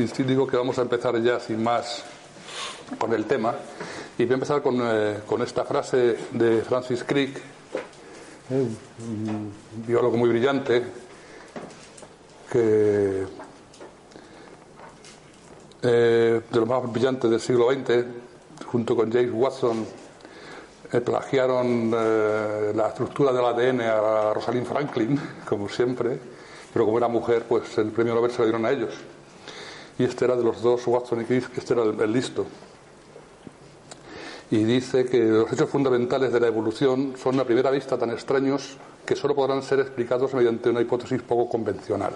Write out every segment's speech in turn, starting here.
Pues digo que vamos a empezar ya sin más con el tema. Y voy a empezar con, eh, esta frase de Francis Crick, eh, un biólogo muy brillante, que eh, de los más brillantes del siglo XX, junto con James Watson, plagiaron la estructura del ADN a Rosalind Franklin, como siempre, pero como era mujer, pues el premio Nobel se lo dieron a ellos y este era de los dos, Watson y Crick, este era el, listo. Y dice que los hechos fundamentales de la evolución son a primera vista tan extraños que solo podrán ser explicados mediante una hipótesis poco convencional.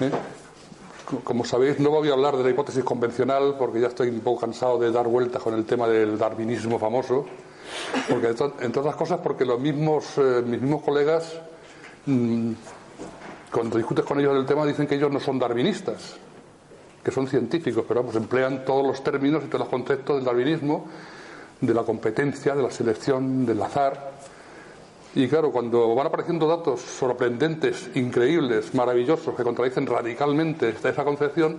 ¿Eh? Como sabéis, no voy a hablar de la hipótesis convencional porque ya estoy un poco cansado de dar vueltas con el tema del darwinismo famoso, porque entre otras cosas porque los mismos, eh, mis mismos colegas mm, cuando discutes con ellos del tema dicen que ellos no son darwinistas, que son científicos, pero vamos, emplean todos los términos y todos los conceptos del darwinismo, de la competencia, de la selección, del azar. Y claro, cuando van apareciendo datos sorprendentes, increíbles, maravillosos, que contradicen radicalmente esa concepción,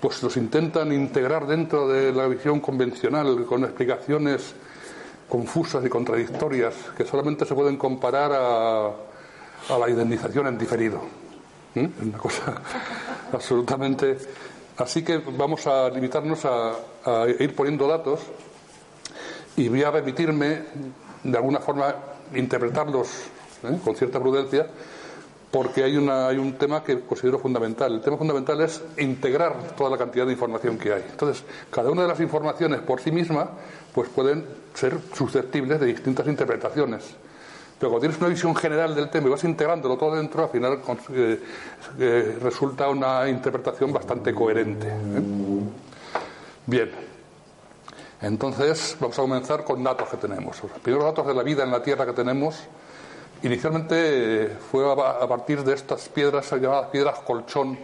pues los intentan integrar dentro de la visión convencional con explicaciones confusas y contradictorias que solamente se pueden comparar a la indemnización en diferido. ¿Mm? Una cosa absolutamente. Así que vamos a limitarnos a, ir poniendo datos y voy a remitirme, de alguna forma, interpretarlos ¿eh? con cierta prudencia, porque hay, una, hay un tema que considero fundamental. El tema fundamental es integrar toda la cantidad de información que hay. Entonces, cada una de las informaciones por sí misma pues pueden ser susceptibles de distintas interpretaciones. Pero cuando tienes una visión general del tema y vas integrándolo todo dentro, al final eh, eh, resulta una interpretación bastante coherente. ¿eh? Bien. Entonces, vamos a comenzar con datos que tenemos. Los primeros datos de la vida en la Tierra que tenemos, inicialmente fue a partir de estas piedras llamadas piedras colchón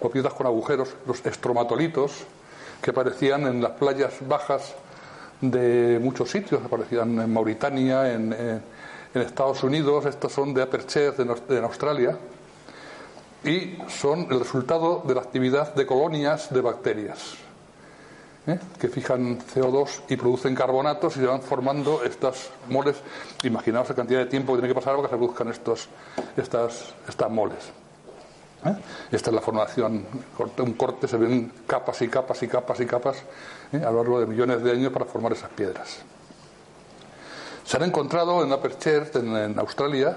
o piedras con agujeros, los estromatolitos, que aparecían en las playas bajas de muchos sitios, aparecían en Mauritania, en en Estados Unidos, estos son de Aperture de Australia, y son el resultado de la actividad de colonias de bacterias ¿eh? que fijan CO2 y producen carbonatos y se van formando estas moles. Imaginaos la cantidad de tiempo que tiene que pasar para que se produzcan estos, estas, estas moles. ¿eh? Esta es la formación, un corte, se ven capas y capas y capas y capas ¿eh? a lo largo de millones de años para formar esas piedras. Se han encontrado en Aperture, en, en Australia,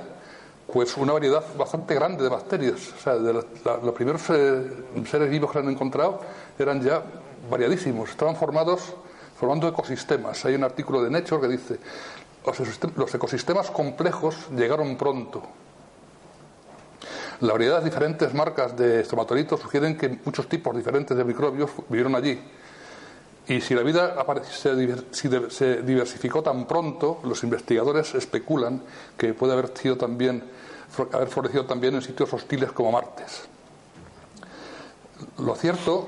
pues una variedad bastante grande de bacterias. O sea, los primeros eh, seres vivos que han encontrado eran ya variadísimos. Estaban formados, formando ecosistemas. Hay un artículo de Nature que dice, los ecosistemas complejos llegaron pronto. La variedad de diferentes marcas de estomatolitos sugieren que muchos tipos diferentes de microbios vivieron allí. Y si la vida se diversificó tan pronto, los investigadores especulan que puede haber sido también haber florecido también en sitios hostiles como Martes. Lo cierto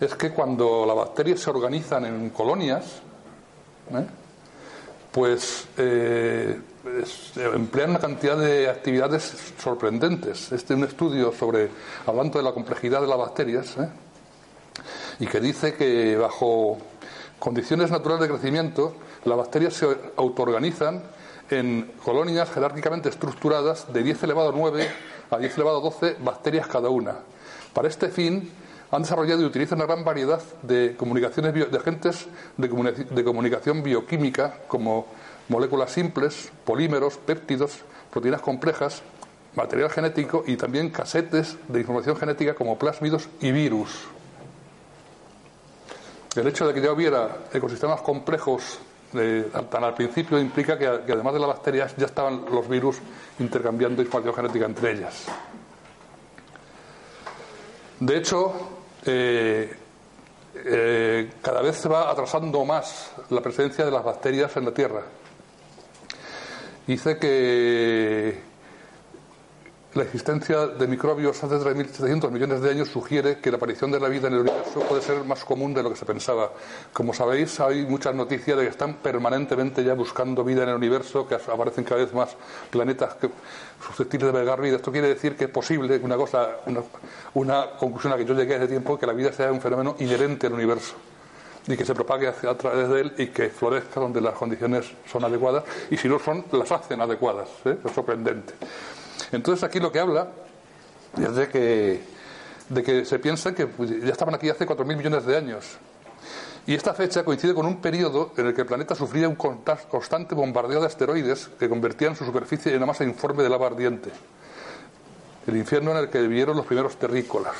es que cuando las bacterias se organizan en colonias, ¿eh? pues eh, emplean una cantidad de actividades sorprendentes. Este es un estudio sobre, hablando de la complejidad de las bacterias, ¿eh? Y que dice que bajo condiciones naturales de crecimiento, las bacterias se autoorganizan en colonias jerárquicamente estructuradas de 10 elevado a 9 a 10 elevado a 12 bacterias cada una. Para este fin, han desarrollado y utilizan una gran variedad de comunicaciones de agentes de, comunicación bioquímica como moléculas simples, polímeros, péptidos, proteínas complejas, material genético y también casetes de información genética como plásmidos y virus. El hecho de que ya hubiera ecosistemas complejos eh, tan al principio implica que, además de las bacterias ya estaban los virus intercambiando información genética entre ellas. De hecho, eh, eh, cada vez se va atrasando más la presencia de las bacterias en la Tierra. Dice que la existencia de microbios hace 3.700 millones de años sugiere que la aparición de la vida en el universo puede ser más común de lo que se pensaba. Como sabéis, hay muchas noticias de que están permanentemente ya buscando vida en el universo, que aparecen cada vez más planetas susceptibles de albergar vida. Esto quiere decir que es posible, una cosa, una, conclusión a que yo llegué hace tiempo, que la vida sea un fenómeno inherente al universo y que se propague a través de él y que florezca donde las condiciones son adecuadas y si no son, las hacen adecuadas. ¿eh? Es sorprendente. Entonces aquí lo que habla es de que, de que se piensa que pues, ya estaban aquí hace 4.000 millones de años. Y esta fecha coincide con un periodo en el que el planeta sufría un constante bombardeo de asteroides que convertían su superficie en una masa informe de lava ardiente. El infierno en el que vivieron los primeros terrícolas.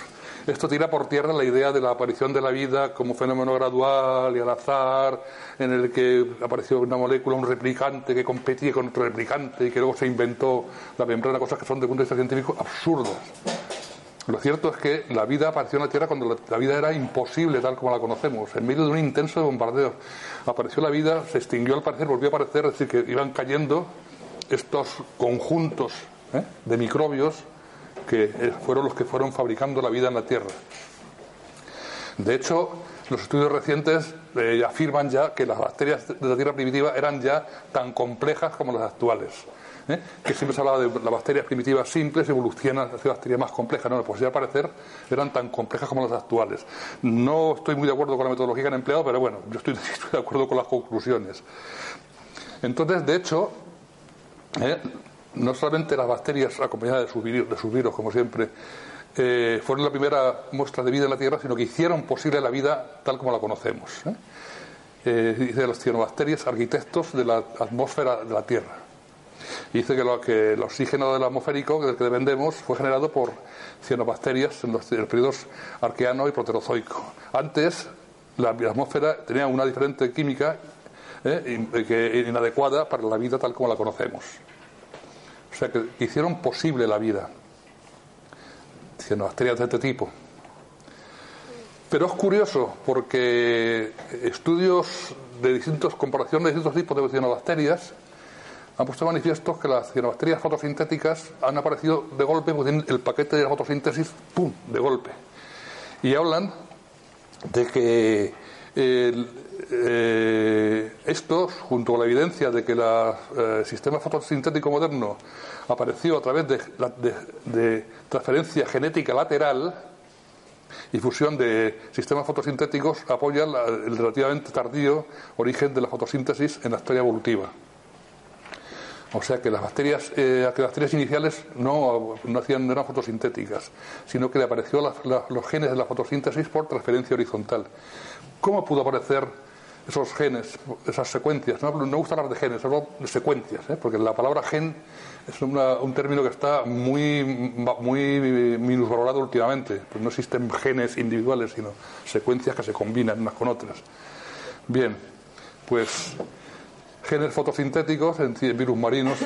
Esto tira por tierra la idea de la aparición de la vida como fenómeno gradual y al azar, en el que apareció una molécula, un replicante que competía con otro replicante y que luego se inventó la membrana, cosas que son de punto de vista científico absurdas. Lo cierto es que la vida apareció en la Tierra cuando la, vida era imposible tal como la conocemos, en medio de un intenso bombardeo. Apareció la vida, se extinguió al parecer, volvió a aparecer, es decir, que iban cayendo estos conjuntos ¿eh? de microbios que eh, fueron los que fueron fabricando la vida en la Tierra. De hecho, los estudios recientes eh, afirman ya que las bacterias de la Tierra primitiva eran ya tan complejas como las actuales. ¿eh? Que siempre se hablaba de las bacterias primitivas simples evolucionan hacia bacterias más complejas. No, pues ya al parecer eran tan complejas como las actuales. No estoy muy de acuerdo con la metodología que han empleado, pero bueno, yo estoy, de acuerdo con las conclusiones. Entonces, de hecho, no solamente las bacterias acompañadas de sus virus, como siempre, eh, fueron la primera muestra de vida en la Tierra, sino que hicieron posible la vida tal como la conocemos. ¿eh? Eh, dice las cianobacterias, arquitectos de la atmósfera de la Tierra. dice que, el oxígeno del atmosférico del que dependemos fue generado por cianobacterias en los, periodos arqueano y proterozoico. Antes, la, atmósfera tenía una diferente química inadecuada para la vida tal como la conocemos. O sea, que hicieron posible la vida. Cianobacterias de este tipo. Pero es curioso porque estudios de distintas comparaciones de distintos tipos de cianobacterias han puesto manifiesto que las cianobacterias fotosintéticas han aparecido de golpe, el paquete de la fotosíntesis, ¡pum!, de golpe. Y hablan de que eh, esto, junto con la evidencia de que el eh, sistema fotosintético moderno apareció a través de, transferencia genética lateral y fusión de sistemas fotosintéticos, apoya el relativamente tardío origen de la fotosíntesis en la historia evolutiva. O sea que las bacterias, eh, bacterias iniciales no, no, hacían, eran fotosintéticas, sino que le apareció los genes de la fotosíntesis por transferencia horizontal. ¿Cómo pudo aparecer esos genes, esas secuencias? No, no me gusta hablar de genes, hablo de secuencias, ¿eh? porque la palabra gen es un término que está muy, muy minusvalorado últimamente. Pues no existen genes individuales, sino secuencias que se combinan unas con otras. Bien, pues genes fotosintéticos en virus marinos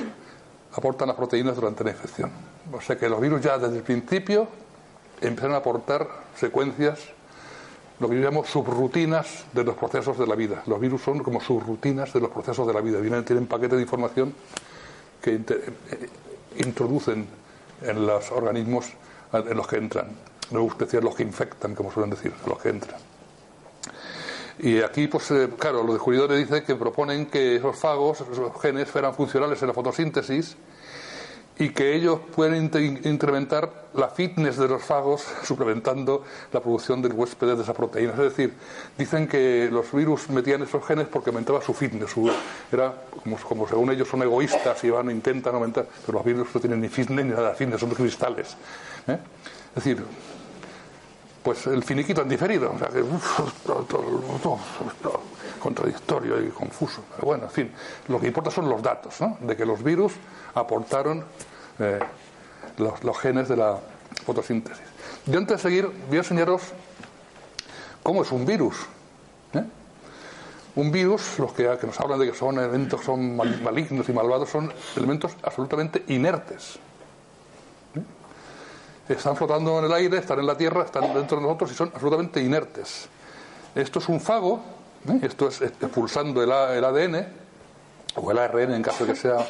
aportan las proteínas durante la infección. O sea que los virus ya desde el principio empiezan a aportar secuencias, lo que yo llamo subrutinas de los procesos de la vida. Los virus son como subrutinas de los procesos de la vida. Tienen paquetes de información que eh, introducen en los organismos en los que entran. No me gusta decir los que infectan, como suelen decir, los que entran. Y aquí, pues eh, claro, los descubridores dicen que proponen que esos fagos, esos genes, fueran funcionales en la fotosíntesis y que ellos pueden incrementar la fitness de los fagos suplementando la producción del huésped de esa proteína. Es decir, dicen que los virus metían esos genes porque aumentaba su fitness. era como, según ellos son egoístas y van intentan aumentar, pero los virus no tienen ni fitness ni nada de fitness, son cristales. ¿eh? Es decir, pues el finiquito han diferido. O sea que, contradictorio y confuso. Pero bueno, en fin, lo que importa son los datos, ¿no? De que los virus aportaron eh, los, genes de la fotosíntesis. Yo antes de seguir voy a enseñaros cómo es un virus. ¿eh? Un virus, los que, nos hablan de que son elementos son malignos y malvados, son elementos absolutamente inertes. ¿eh? Están flotando en el aire, están en la tierra, están dentro de nosotros y son absolutamente inertes. Esto es un fago, esto es expulsando el, el ADN o el ARN en caso de que sea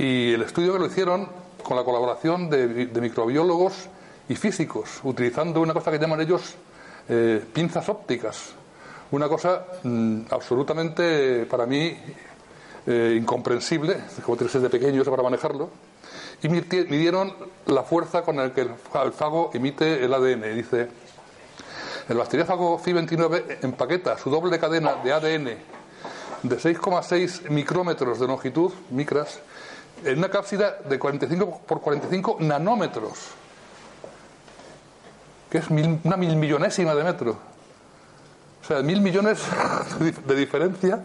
y el estudio que lo hicieron con la colaboración de, microbiólogos y físicos, utilizando una cosa que llaman ellos eh, pinzas ópticas. Una cosa mm, absolutamente, para mí, eh, incomprensible, como tienes de pequeño para manejarlo, y midieron la fuerza con la que el fago emite el ADN. Dice, el bacteriófago Fi29 empaqueta su doble cadena de ADN de 6,6 micrómetros de longitud, micras, en una cápsida de 45 por 45 nanómetros, que es una mil millonésima de metro. O sea, mil millones de diferencia.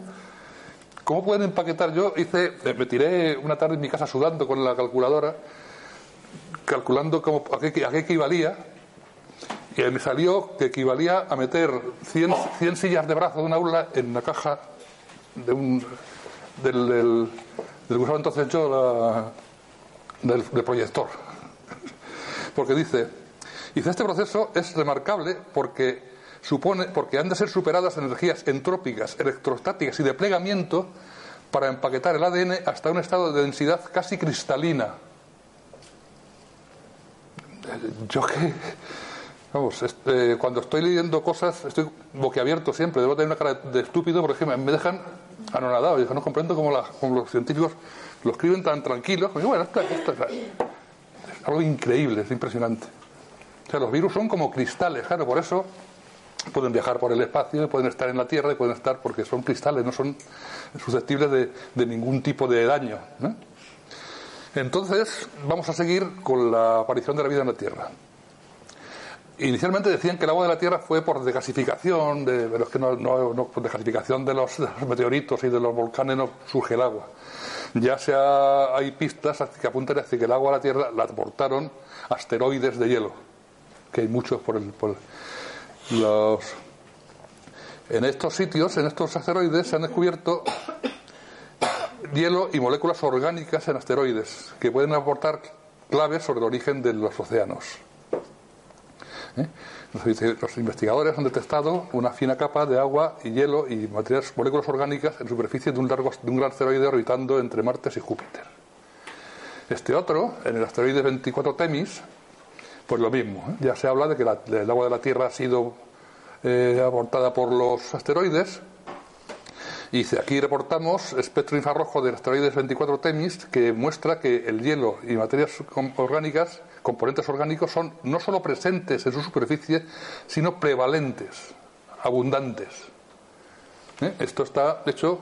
¿Cómo pueden empaquetar? Yo hice, me tiré una tarde en mi casa sudando con la calculadora, calculando cómo, a, qué, equivalía, y me salió que equivalía a meter 100, 100 sillas de brazo de una aula en una caja de un, del que usaba entonces yo del, proyector. Porque dice, dice, este proceso es remarcable porque supone, porque han de ser superadas energías entrópicas, electrostáticas y de plegamiento para empaquetar el ADN hasta un estado de densidad casi cristalina. Yo que Vamos, este, cuando estoy leyendo cosas, estoy boquiabierto siempre, debo tener una cara de estúpido porque me dejan anonadado. Yo no comprendo cómo, los científicos lo escriben tan tranquilos. bueno, esto, es algo increíble, es impresionante. O sea, los virus son como cristales, claro, por eso pueden viajar por el espacio, pueden estar en la Tierra y pueden estar porque son cristales, no son susceptibles de, ningún tipo de daño. Entonces, vamos a seguir con la aparición de la vida en la Tierra. Inicialmente decían que el agua de la Tierra fue por desgasificación, de, pero es que no, no, por desgasificación de los, meteoritos y de los volcanes no surge el agua. Ya sea, hay pistas que apuntan hacia que el agua a la Tierra la aportaron asteroides de hielo, que hay muchos por, el, por los... En estos sitios, en estos asteroides, se han descubierto hielo y moléculas orgánicas en asteroides que pueden aportar claves sobre el origen de los océanos. Los investigadores han detectado una fina capa de agua y hielo y materiales, moléculas orgánicas en superficie de un, largo, de un gran asteroide orbitando entre Marte y Júpiter. Este otro, en el asteroide 24 Temis, pues lo mismo. ¿eh? Ya se habla de que el agua de la Tierra ha sido eh, aportada por los asteroides. Y aquí reportamos espectro infrarrojo del asteroide 24 Temis que muestra que el hielo y materias orgánicas componentes orgánicos son no solo presentes en su superficie, sino prevalentes, abundantes. ¿Eh? Esto está hecho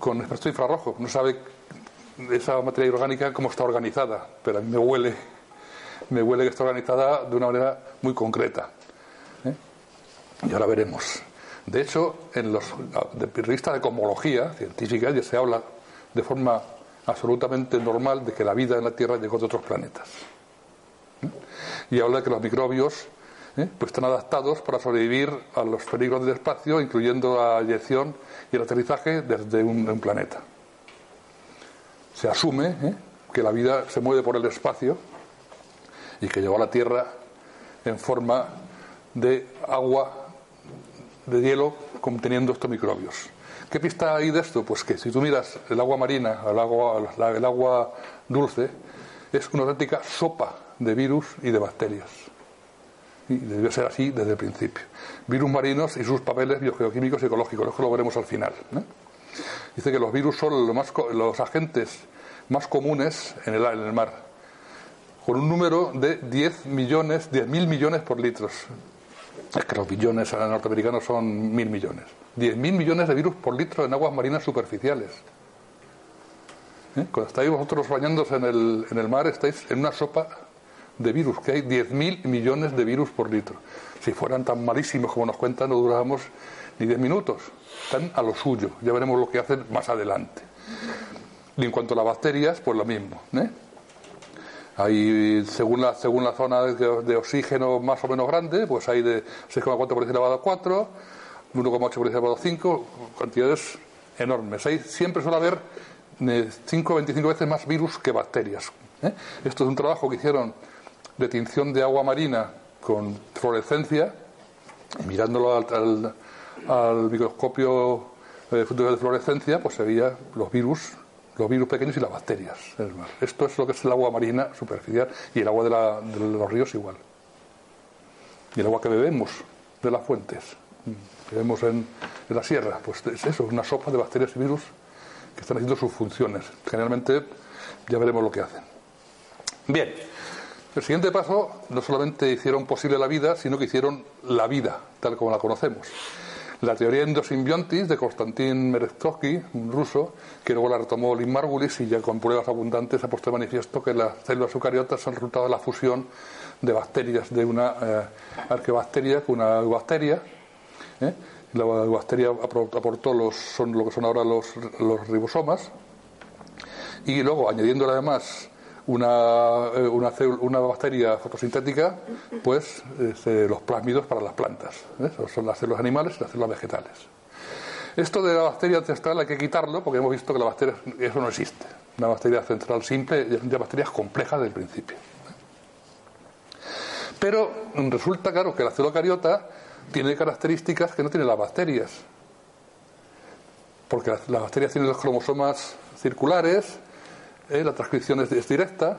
con espectro infrarrojo. No sabe esa materia orgánica cómo está organizada, pero a mí me huele, me huele que está organizada de una manera muy concreta. ¿eh? Y ahora veremos. De hecho, en los de revistas de cosmología científica ya se habla de forma absolutamente normal de que la vida en la Tierra llegó de otros planetas y habla de que los microbios ¿eh? pues están adaptados para sobrevivir a los peligros del espacio, incluyendo la eyección y el aterrizaje desde un, planeta. Se asume ¿eh? que la vida se mueve por el espacio y que llegó a la Tierra en forma de agua, de hielo, conteniendo estos microbios. ¿Qué pista hay de esto? Pues que si tú miras el agua marina, el agua, el agua dulce, es una auténtica sopa de virus y de bacterias. Y debe ser así desde el principio. Virus marinos y sus papeles biogeoquímicos y ecológicos, eso lo veremos al final. Dice que los virus son lo más, los agentes más comunes en el, en el mar, con un número de 10 millones, 10.000 millones por litros. Es que los billones norteamericanos son mil millones. 10.000 millones de virus por litro en aguas marinas superficiales. ¿Eh? Cuando estáis vosotros bañándose en el, en el mar, estáis en una sopa de virus, que hay 10.000 millones de virus por litro. Si fueran tan malísimos como nos cuentan, no durábamos ni 10 minutos. Están a lo suyo. Ya veremos lo que hacen más adelante. Y en cuanto a las bacterias, pues lo mismo. ¿eh? Hay, según la, según la zona de, oxígeno más o menos grande, pues hay de 6,4 por 10 elevado a 4, 1,8 por 10 elevado a 5, cantidades enormes. Ahí siempre suele haber 5 o 25 veces más virus que bacterias. ¿eh? Esto es un trabajo que hicieron de tinción de agua marina con fluorescencia, mirándolo al, al, microscopio eh, de fluorescencia, pues se veía los virus, los virus pequeños y las bacterias Esto es lo que es el agua marina superficial y el agua de, los ríos igual. Y el agua que bebemos de las fuentes, que vemos en, en la sierra, pues es eso, una sopa de bacterias y virus que están haciendo sus funciones. Generalmente ya veremos lo que hacen. Bien, el siguiente paso no solamente hicieron posible la vida, sino que hicieron la vida, tal como la conocemos. La teoría endosimbiontis de Konstantin Merezhkovsky, un ruso, que luego la retomó Lynn Margulis y ya con pruebas abundantes ha puesto de manifiesto que las células eucariotas son resultado de la fusión de bacterias, de una eh, arqueobacteria con una eubacteria. ¿eh? La eubacteria aportó los, son lo que son ahora los, los ribosomas. Y luego, añadiéndole además una, eh, una, una bacteria fotosintética, pues este, los plásmidos para las plantas. ¿eh? Son las células animales y las células vegetales. Esto de la bacteria ancestral hay que quitarlo porque hemos visto que la bacteria, eso no existe. Una bacteria central simple, ya bacterias complejas desde el principio. Pero resulta claro que la célula cariota tiene características que no tienen las bacterias. Porque las bacterias tienen los cromosomas circulares, ¿eh? la transcripción es, directa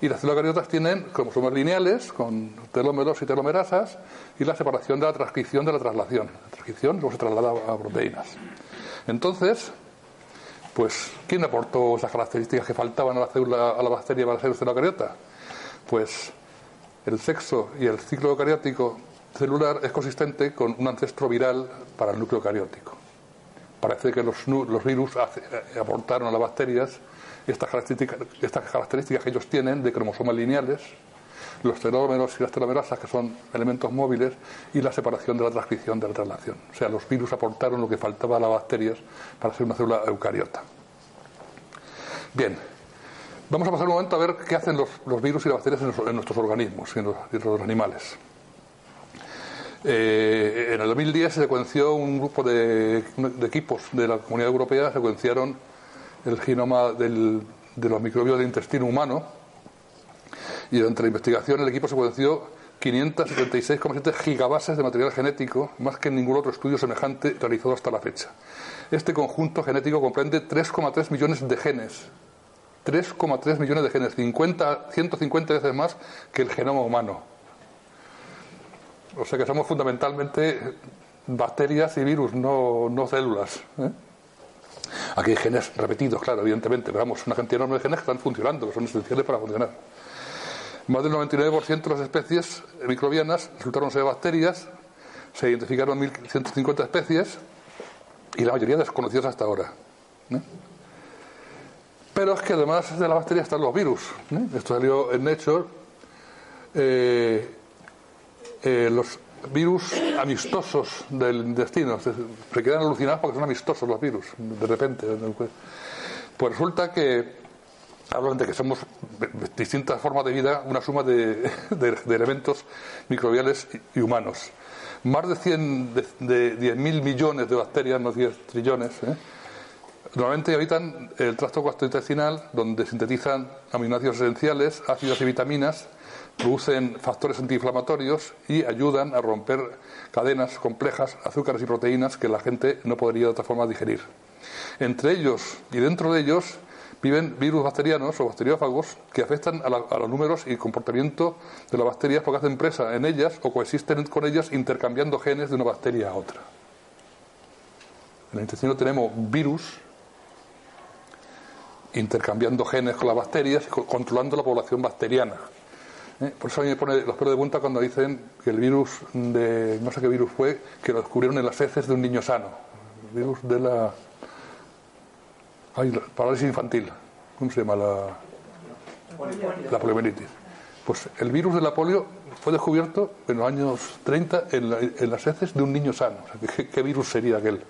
y las células cariotas tienen cromosomas lineales con telómeros y telomerasas y la separación de la transcripción de la traslación. La transcripción luego se traslada a proteínas. Entonces, pues, ¿quién aportó esas características que faltaban a la célula, a la bacteria para ser célula cariota? Pues el sexo y el ciclo cariótico celular es consistente con un ancestro viral para el núcleo cariótico. Parece que los, los virus eh, aportaron a las bacterias estas características, estas características que ellos tienen de cromosomas lineales, los telómeros y las telomerasas, que son elementos móviles, y la separación de la transcripción de la traslación. O sea, los virus aportaron lo que faltaba a las bacterias para ser una célula eucariota. Bien, vamos a pasar un momento a ver qué hacen los, virus y las bacterias en, nuestros organismos y en los, animales. Eh, en el 2010 se secuenció un grupo de equipos de la Comunidad Europea, secuenciaron el genoma del, de los microbios del intestino humano y durante la investigación el equipo secuenció 576,7 gigabases de material genético, más que en ningún otro estudio semejante realizado hasta la fecha. Este conjunto genético comprende 3,3 millones de genes. 3,3 millones de genes, 50, 150 veces más que el genoma humano. O sea que somos fundamentalmente bacterias y virus, no, no células. ¿eh? Aquí hay genes repetidos, claro, evidentemente, pero vamos, una cantidad enorme de genes que están funcionando, que son esenciales para funcionar. Más del 99% de las especies microbianas resultaron ser bacterias, se identificaron 1.150 especies y la mayoría desconocidas hasta ahora. ¿eh? Pero es que además de las bacterias están los virus. ¿eh? Esto salió en Nature. Eh, los virus amistosos del intestino. Se quedan alucinados porque son amistosos los virus, de repente. Pues resulta que hablan de que somos distintas formas de vida, una suma de, elementos microbiales y humanos. Más de 100, de, 10.000 millones de bacterias, no 10 trillones, ¿eh? normalmente habitan el tracto gastrointestinal, donde sintetizan aminoácidos esenciales, ácidos y vitaminas, producen factores antiinflamatorios y ayudan a romper cadenas complejas, azúcares y proteínas que la gente no podría de otra forma digerir. Entre ellos y dentro de ellos viven virus bacterianos o bacteriófagos que afectan a, los números y comportamiento de las bacterias porque hacen presa en ellas o coexisten con ellas intercambiando genes de una bacteria a otra. En el intestino tenemos virus intercambiando genes con las bacterias y controlando la población bacteriana. ¿Eh? Por eso a mí me pone los pelos de punta cuando dicen que el virus de, no sé qué virus fue, que lo descubrieron en las heces de un niño sano. El virus de la, ay, parálisis infantil. ¿Cómo se llama? La, la poliomielitis. Pues el virus de la polio fue descubierto en los años 30 en, las heces de un niño sano. ¿qué, virus sería aquel?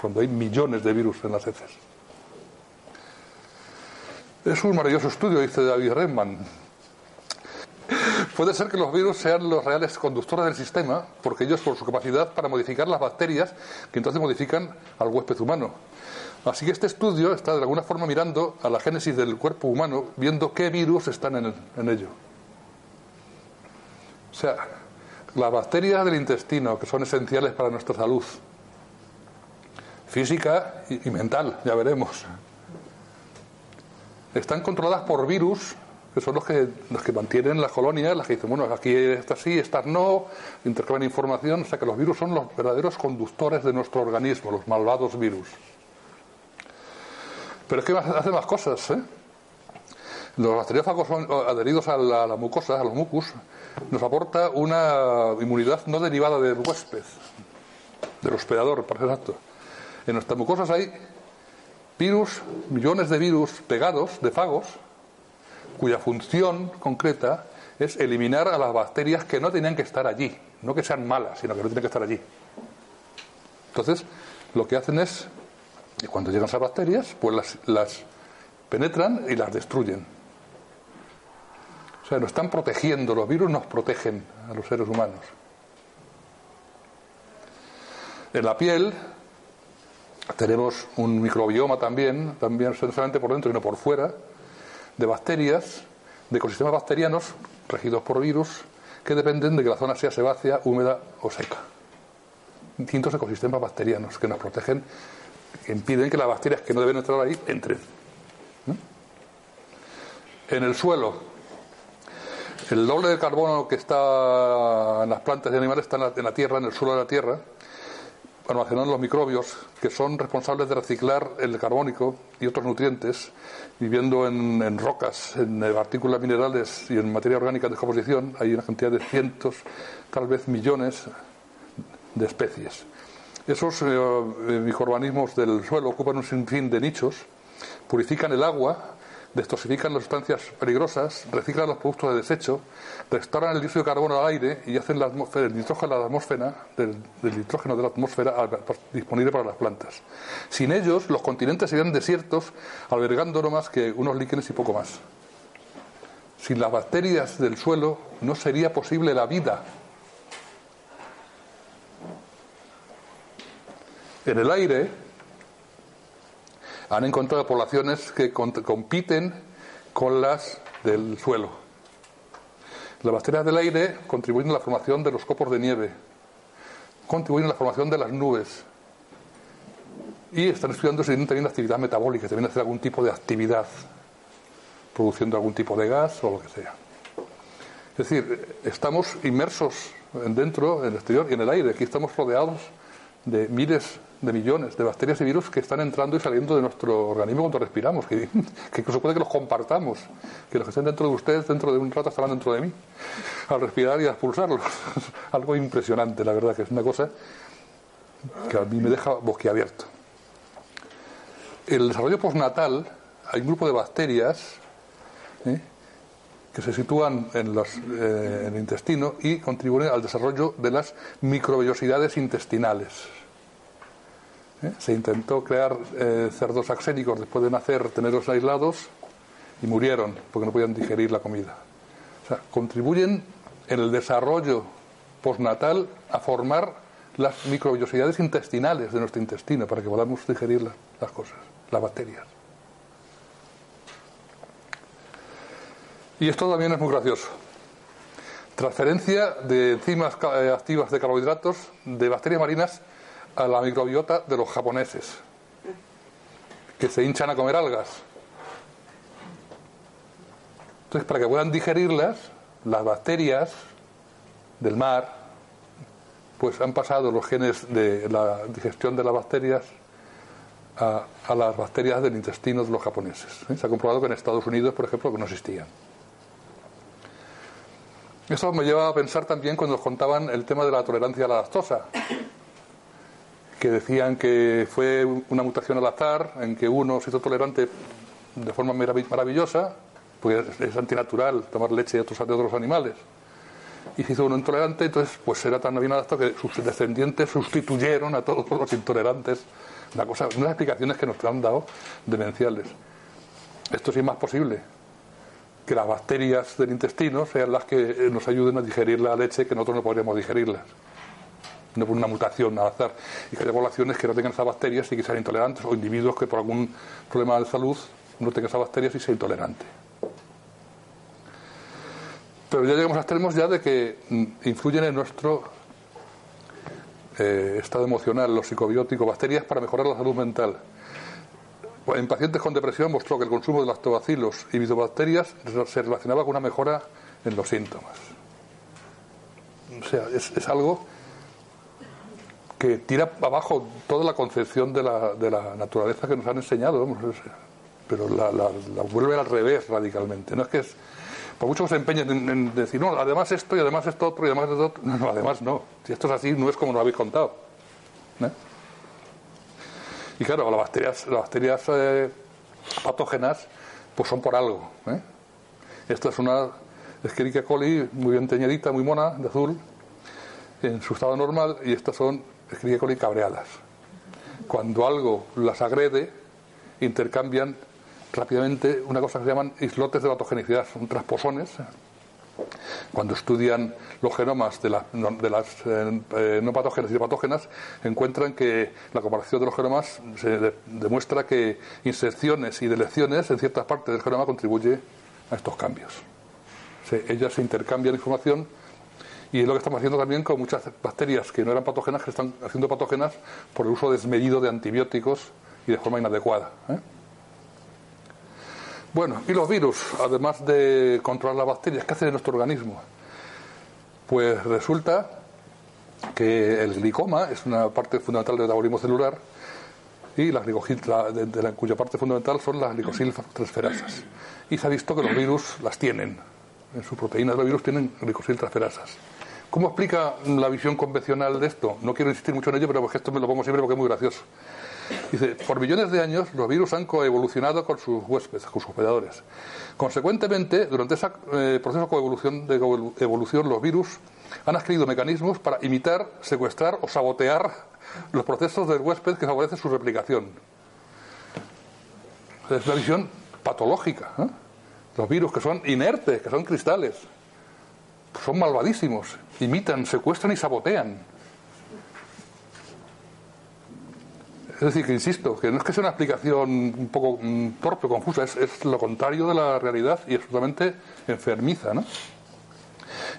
Cuando hay millones de virus en las heces. Es un maravilloso estudio, dice David Redman. Puede ser que los virus sean los reales conductores del sistema, porque ellos, por su capacidad para modificar las bacterias, que entonces modifican al huésped humano. Así que este estudio está de alguna forma mirando a la génesis del cuerpo humano, viendo qué virus están en, ello. O sea, las bacterias del intestino, que son esenciales para nuestra salud, física y, mental, ya veremos, están controladas por virus que son los que, los que mantienen las colonias, las que dicen, bueno, aquí estas sí, estas no, intercambian información, o sea que los virus son los verdaderos conductores de nuestro organismo, los malvados virus. Pero es que hacen más cosas. ¿eh? Los bacteriófagos adheridos a la, mucosa, a los mucus, nos aporta una inmunidad no derivada del huésped, del hospedador, para ser exacto. En nuestras mucosas hay virus, millones de virus pegados, de fagos, cuya función concreta es eliminar a las bacterias que no tenían que estar allí, no que sean malas, sino que no tienen que estar allí. Entonces, lo que hacen es cuando llegan esas bacterias, pues las, las penetran y las destruyen. O sea, nos están protegiendo, los virus nos protegen a los seres humanos. En la piel tenemos un microbioma también, también no solamente por dentro, sino por fuera, de bacterias, de ecosistemas bacterianos regidos por virus, que dependen de que la zona sea sebácea, húmeda o seca. Distintos ecosistemas bacterianos que nos protegen que impiden que las bacterias que no deben entrar ahí entren. En el suelo, el doble de carbono que está en las plantas y animales está en la, tierra, en el suelo de la tierra, almacenando los microbios que son responsables de reciclar el carbónico y otros nutrientes, viviendo en, rocas, en partículas minerales y en materia orgánica de descomposición. Hay una cantidad de cientos, tal vez millones de especies. Esos eh, eh, microorganismos del suelo ocupan un sinfín de nichos, purifican el agua, detoxifican las sustancias peligrosas, reciclan los productos de desecho, restauran el dióxido de carbono al aire y hacen la el nitrógeno de la atmósfera, del, nitrógeno de la atmósfera disponible para las plantas. Sin ellos, los continentes serían desiertos, albergando no más que unos líquenes y poco más. Sin las bacterias del suelo no sería posible la vida En el aire han encontrado poblaciones que compiten con las del suelo. Las bacterias del aire contribuyen a la formación de los copos de nieve, contribuyen a la formación de las nubes y están estudiando si tienen también actividad metabólica, también hacer algún tipo de actividad, produciendo algún tipo de gas o lo que sea. Es decir, estamos inmersos dentro, en el exterior y en el aire. Aquí estamos rodeados de miles de millones de bacterias y virus que están entrando y saliendo de nuestro organismo cuando respiramos, que, incluso puede que los compartamos, que los que estén dentro de ustedes dentro de un rato estarán dentro de mí, al respirar y a expulsarlos. Algo impresionante, la verdad, que es una cosa que a mí me deja boquiabierto. El desarrollo postnatal, hay un grupo de bacterias ¿eh? Que se sitúan en, los, eh, en el intestino y contribuyen al desarrollo de las microvellosidades intestinales. ¿eh? Se intentó crear eh, cerdos axénicos después de nacer, tenerlos aislados y murieron porque no podían digerir la comida. O sea, contribuyen en el desarrollo postnatal a formar las microvellosidades intestinales de nuestro intestino para que podamos digerir las cosas, las bacterias. Y esto también es muy gracioso. Transferencia de enzimas eh, activas de carbohidratos de bacterias marinas a la microbiota de los japoneses, que se hinchan a comer algas. Entonces, para que puedan digerirlas, las bacterias del mar, pues han pasado los genes de la digestión de las bacterias a, las bacterias del intestino de los japoneses. ¿eh? Se ha comprobado que en Estados Unidos, por ejemplo, que no existían. Eso me lleva a pensar también cuando nos contaban el tema de la tolerancia a la lactosa, que decían que fue una mutación al azar, en que uno se hizo tolerante de forma maravillosa, porque es antinatural tomar leche de otros, de otros animales, y se hizo uno intolerante, entonces pues era tan bien adaptado que sus descendientes sustituyeron a todos los intolerantes una cosa, unas explicaciones que nos han dado demenciales. Esto sí es más posible. Que las bacterias del intestino sean las que nos ayuden a digerir la leche que nosotros no podríamos digerirlas. No por una mutación al azar. Y que haya poblaciones que no tengan esas bacterias y que sean intolerantes, o individuos que por algún problema de salud no tengan esas bacterias y sean intolerantes. Pero ya llegamos a extremos ya de que mm, influyen en nuestro eh, estado emocional, los psicobióticos, bacterias para mejorar la salud mental. En pacientes con depresión mostró que el consumo de lactobacilos y bifidobacterias se relacionaba con una mejora en los síntomas. O sea, es, algo que tira abajo toda la concepción de la, de la naturaleza que nos han enseñado, pero la, vuelve al revés radicalmente. No es que es, por mucho que se empeñen en, decir, no, además esto y además esto otro y además esto otro, no, además no. Si esto es así, no es como lo habéis contado. ¿eh? Y claro, las bacterias, las bacterias eh, patógenas, pues son por algo. ¿eh? Esta es una Escherichia coli muy bien teñidita, muy mona, de azul, en su estado normal, y estas son Escherichia coli cabreadas. Cuando algo las agrede, intercambian rápidamente una cosa que se llaman islotes de patogenicidad, son transposones. Cuando estudian los genomas de, de las eh, eh, no patógenas y patógenas, encuentran que la comparación de los genomas se demuestra que inserciones y delecciones en ciertas partes del genoma contribuye a estos cambios. ellas se intercambian información y es lo que estamos haciendo también con muchas bacterias que no eran patógenas, que están haciendo patógenas por el uso desmedido de antibióticos y de forma inadecuada. ¿eh? Bueno, y los virus, además de controlar las bacterias, ¿qué hacen en nuestro organismo? Pues resulta que el glicoma es una parte fundamental del metabolismo celular y la, de, cuya parte fundamental son las glicosiltransferasas. Y se ha visto que los virus las tienen. En sus proteínas los virus tienen glicosiltransferasas. ¿Cómo explica la visión convencional de esto? No quiero insistir mucho en ello, pero esto me lo pongo siempre porque es muy gracioso. Dice, por millones de años los virus han coevolucionado con sus huéspedes, con sus hospedadores. Consecuentemente, durante ese eh, proceso de coevolución, de evolución, los virus han adquirido mecanismos para imitar, secuestrar o sabotear los procesos del huésped que favorecen su replicación. Es una visión patológica. Los virus que son inertes, que son cristales, son malvadísimos, imitan, secuestran y sabotean. Es decir, que insisto, que no es que sea una explicación un poco mm, torpe, confusa, es, lo contrario de la realidad y absolutamente enfermiza, ¿no?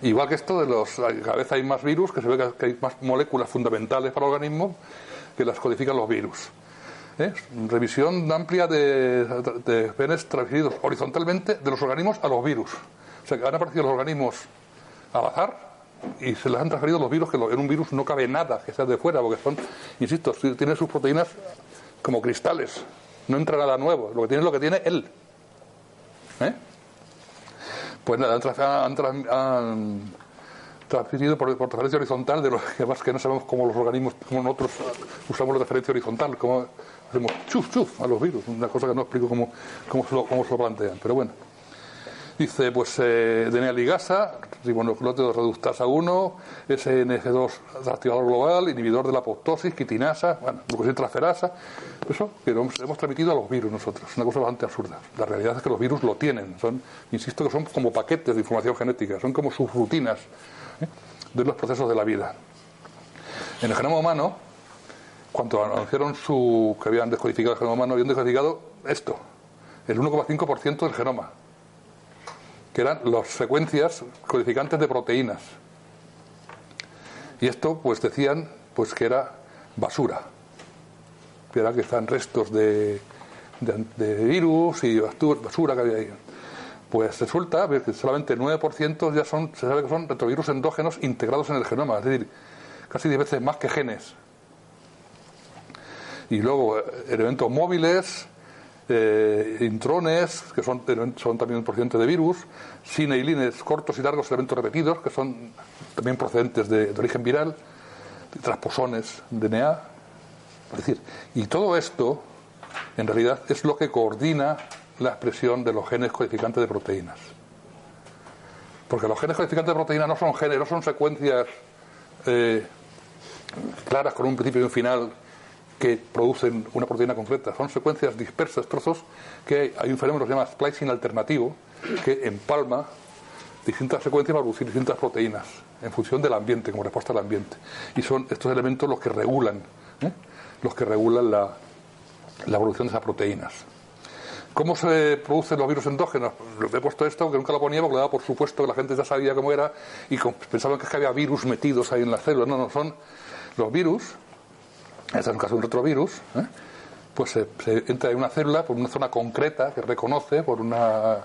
Igual que esto de los. Cada vez hay más virus, que se ve que hay más moléculas fundamentales para el organismo que las codifican los virus. ¿Eh? Revisión amplia de, de genes transferidos horizontalmente de los organismos a los virus. O sea, que han aparecido los organismos al azar y se les han transferido los virus, que en un virus no cabe nada que sea de fuera, porque son, insisto, tiene sus proteínas como cristales, no entra nada nuevo, lo que tiene es lo que tiene él. ¿Eh? Pues nada, han, transferido por, por, transferencia horizontal, de los que más que no sabemos cómo los organismos, cómo nosotros usamos la transferencia horizontal, cómo hacemos chuf chuf a los virus, una cosa que no explico cómo, cómo, cómo se lo plantean, pero bueno. Dice, pues eh, DNA ligasa, ribonucleótido reductasa 1, SNG2 activador global, inhibidor de la apoptosis, quitinasa, bueno. Eso que hemos, hemos transmitido a los virus nosotros, una cosa bastante absurda. La realidad es que los virus lo tienen, son, insisto que son como paquetes de información genética, son como subrutinas ¿eh? de los procesos de la vida. En el genoma humano, cuando anunciaron su, que habían descodificado el genoma humano, habían descodificado esto, el 1,5% del genoma que eran las secuencias codificantes de proteínas. Y esto, pues decían, pues que era basura, que era que están restos de, de, virus y basura que había ahí. Pues resulta que solamente el 9% ya son, se sabe que son retrovirus endógenos integrados en el genoma, es decir, casi 10 veces más que genes. Y luego elementos móviles, eh, intrones, que son, son también procedentes de virus, cineilines cortos y largos elementos repetidos, que son también procedentes de, origen viral, transposones, DNA. Es decir, y todo esto, en realidad, es lo que coordina la expresión de los genes codificantes de proteínas. Porque los genes codificantes de proteínas no son genes, no son secuencias eh, claras con un principio y un final que producen una proteína concreta. Son secuencias dispersas, trozos, que hay un fenómeno que se llama splicing alternativo, que empalma distintas secuencias para producir distintas proteínas en función del ambiente, como respuesta al ambiente. Y son estos elementos los que regulan, ¿eh? los que regulan la, la evolución de esas proteínas. ¿Cómo se producen los virus endógenos? Pues, he puesto esto, aunque nunca lo ponía, porque daba por supuesto que la gente ya sabía cómo era y pensaban que había virus metidos ahí en las células. No, no, son los virus este es un caso de un retrovirus, ¿eh? pues se, entra en una célula por una zona concreta que reconoce, por una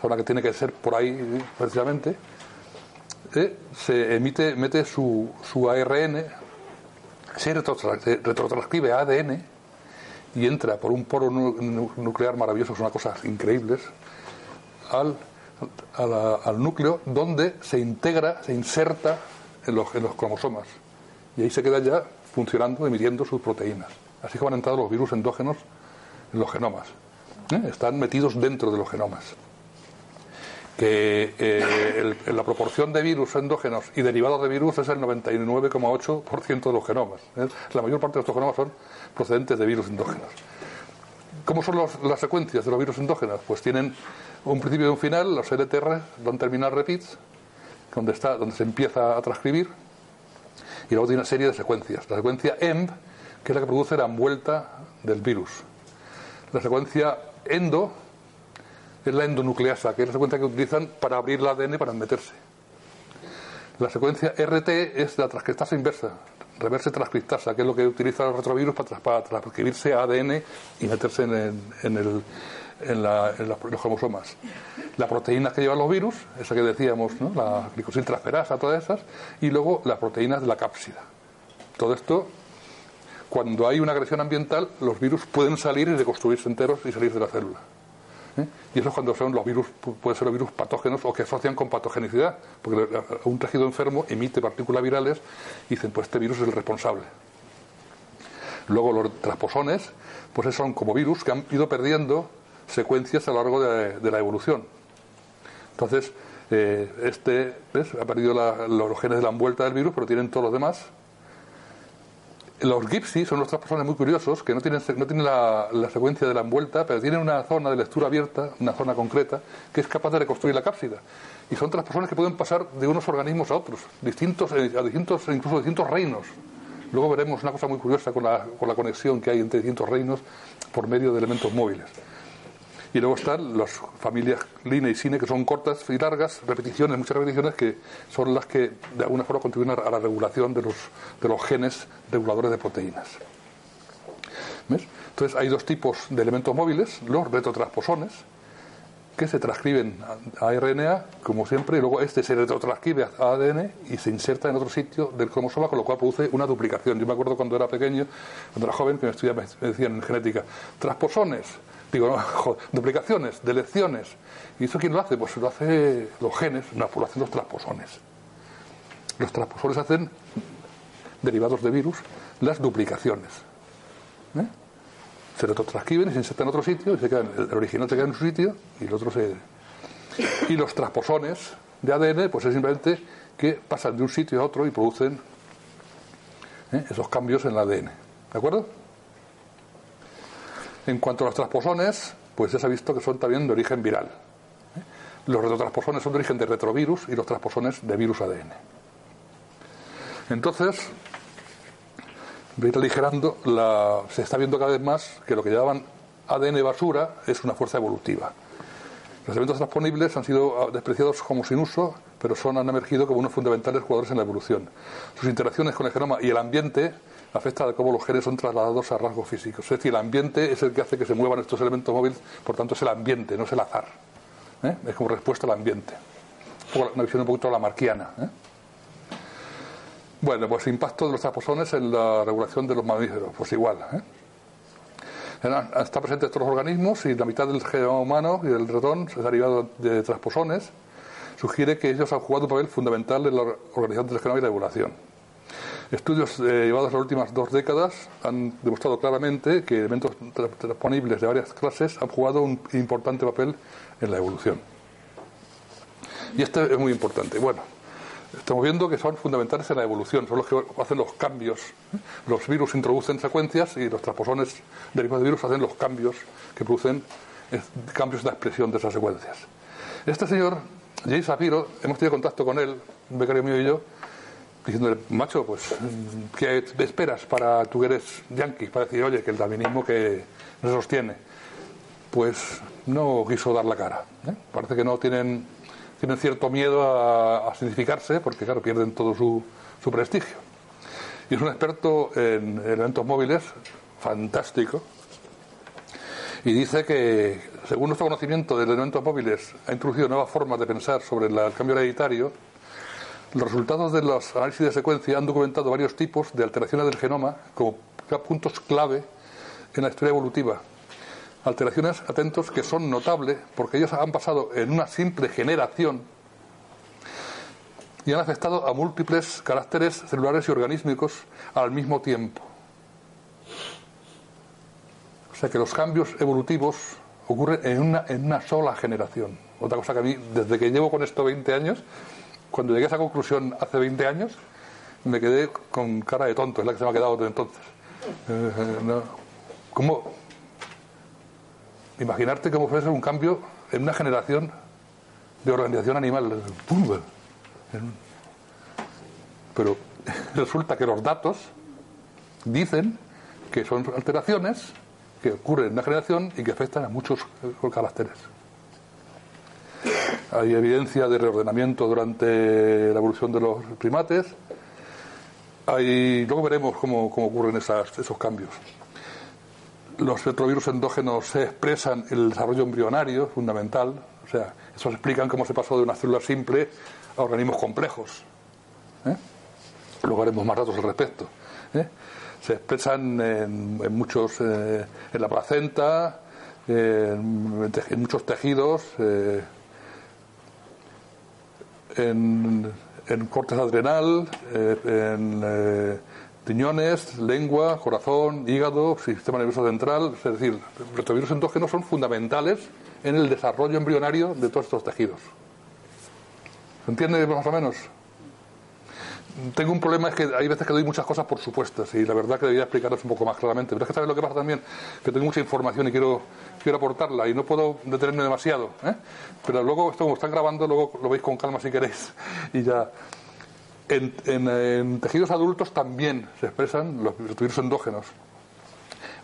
zona que tiene que ser por ahí precisamente, ¿eh? se emite, mete su, su ARN, se retrotranscribe ADN y entra por un poro nuclear maravilloso, son cosas increíbles, al, al, núcleo donde se integra, se inserta en los, en los cromosomas. Y ahí se queda ya funcionando, emitiendo sus proteínas. Así que van entrado los virus endógenos en los genomas. ¿eh? Están metidos dentro de los genomas. Que eh, la proporción de virus endógenos y derivados de virus es el 99,8% de los genomas. ¿eh? La mayor parte de estos genomas son procedentes de virus endógenos. ¿Cómo son las secuencias de los virus endógenos? Pues tienen un principio y un final, los LTR, long terminal repeats, donde, está, donde se empieza a transcribir, y luego tiene una serie de secuencias. La secuencia EMB, que es la que produce la envuelta del virus. La secuencia ENDO es la endonucleasa, que es la secuencia que utilizan para abrir el ADN para meterse. La secuencia RT es la transcriptasa inversa, reverse transcriptasa, que es lo que utiliza los retrovirus para, para transcribirse ADN y meterse en el, en, los cromosomas. La proteína que llevan los virus, esa que decíamos, ¿no? la glicosiltransferasa, todas esas, y luego las proteínas de la cápsida. Todo esto, cuando hay una agresión ambiental, los virus pueden salir y reconstruirse enteros y salir de la célula. ¿eh? Y eso es cuando son los virus, pueden ser los virus patógenos o que asocian con patogenicidad, porque un tejido enfermo emite partículas virales y dicen, pues este virus es el responsable. Luego los transposones, pues son como virus que han ido perdiendo secuencias a lo largo de, la evolución. Entonces, eh, este ha perdido los genes de la envuelta del virus, pero tienen todos los demás. Los Gipsy son los transposones muy curiosos, que no tienen, no tienen la, secuencia de la envuelta, pero tienen una zona de lectura abierta, una zona concreta, que es capaz de reconstruir la cápsida. Y son transposones que pueden pasar de unos organismos a otros, distintos, eh, a distintos, incluso distintos reinos. Luego veremos una cosa muy curiosa con la, con la conexión que hay entre distintos reinos por medio de elementos móviles. Y luego están las familias line y cine, que son cortas y largas, repeticiones, muchas repeticiones, que son las que de alguna forma contribuyen a la regulación de los, de los genes reguladores de proteínas. Entonces hay dos tipos de elementos móviles, los retrotransposones, que se transcriben a RNA, como siempre, y luego este se retrotranscribe a ADN y se inserta en otro sitio del cromosoma, con lo cual produce una duplicación. Yo me acuerdo cuando era pequeño, cuando era joven, que me estudiaba, me decían en genética, transposones, digo, no, duplicaciones, delecciones. ¿Y eso quién lo hace? Pues lo hace los genes, no, pues lo hacen los transposones. Los transposones hacen, derivados de virus, las duplicaciones. ¿eh? Se retrotranscriben y se insertan en otro sitio, y se quedan, el original se queda en su sitio y el otro se. Y los transposones de ADN, pues es simplemente que pasan de un sitio a otro y producen ¿eh? esos cambios en el ADN. ¿De acuerdo? En cuanto a los transposones, pues se ha visto que son también de origen viral. Los retrotransposones son de origen de retrovirus y los transposones de virus ADN. Entonces, voy aligerando, la, se está viendo cada vez más que lo que llamaban ADN basura es una fuerza evolutiva. Los elementos transponibles han sido despreciados como sin uso, pero son, han emergido como unos fundamentales jugadores en la evolución. Sus interacciones con el genoma y el ambiente afecta a cómo los genes son trasladados a rasgos físicos. Es decir, el ambiente es el que hace que se muevan estos elementos móviles, por tanto es el ambiente, no es el azar. ¿eh? Es como respuesta al ambiente. Una visión un poquito lamarquiana. ¿eh? Bueno, pues impacto de los transposones en la regulación de los mamíferos, pues igual. ¿eh? Está presente en estos organismos y la mitad del genoma humano y del ratón es derivado de transposones. Sugiere que ellos han jugado un papel fundamental en la organización del genoma y la evolución. Estudios eh, llevados las últimas dos décadas han demostrado claramente que elementos transfonibles de varias clases han jugado un importante papel en la evolución. Y este es muy importante. Bueno, estamos viendo que son fundamentales en la evolución, son los que hacen los cambios. Los virus introducen secuencias y los transposones derivados de virus hacen los cambios que producen eh, cambios en la expresión de esas secuencias. Este señor, Jay Sapiro, hemos tenido contacto con él, un becario mío y yo, diciéndole, macho, pues, ¿qué esperas para tú que eres yankee? Para decir, oye, que el darwinismo que no se sostiene. Pues no quiso dar la cara. ¿eh? Parece que no tienen, tienen cierto miedo a, significarse, porque claro, pierden todo su, su prestigio. Y es un experto en elementos móviles fantástico. Y dice que, según nuestro conocimiento de elementos móviles, ha introducido nuevas formas de pensar sobre el cambio hereditario los resultados de los análisis de secuencia han documentado varios tipos de alteraciones del genoma como puntos clave en la historia evolutiva. Alteraciones, atentos, que son notables porque ellos han pasado en una simple generación y han afectado a múltiples caracteres celulares y organísmicos al mismo tiempo. O sea que los cambios evolutivos ocurren en una, en una sola generación. Otra cosa que a mí, desde que llevo con esto 20 años, cuando llegué a esa conclusión hace 20 años, me quedé con cara de tonto, es la que se me ha quedado desde entonces. Eh, eh, ¿Cómo? Imaginarte cómo fue un cambio en una generación de organización animal. Pero resulta que los datos dicen que son alteraciones que ocurren en una generación y que afectan a muchos caracteres. Hay evidencia de reordenamiento durante la evolución de los primates. Hay, luego veremos cómo, ocurren esos cambios. Los retrovirus endógenos se expresan en el desarrollo embrionario, fundamental. O sea, eso explican cómo se pasó de una célula simple a organismos complejos. ¿eh? Luego haremos más datos al respecto. ¿eh? Se expresan en, muchos, eh, en la placenta, en, muchos tejidos en, en cortes adrenal, eh, en eh, riñones, lengua, corazón, hígado, sistema nervioso central. Es decir, retrovirus endógenos son fundamentales en el desarrollo embrionario de todos estos tejidos. ¿Se entiende más o menos? Tengo un problema, es que hay veces que doy muchas cosas por supuestas y la verdad que debería explicarlas un poco más claramente. Pero es que sabes lo que pasa también, que tengo mucha información y quiero, quiero aportarla y no puedo detenerme demasiado. ¿eh? Pero luego, esto como están grabando, luego lo veis con calma si queréis. Y ya. En, tejidos adultos también se expresan los virus endógenos,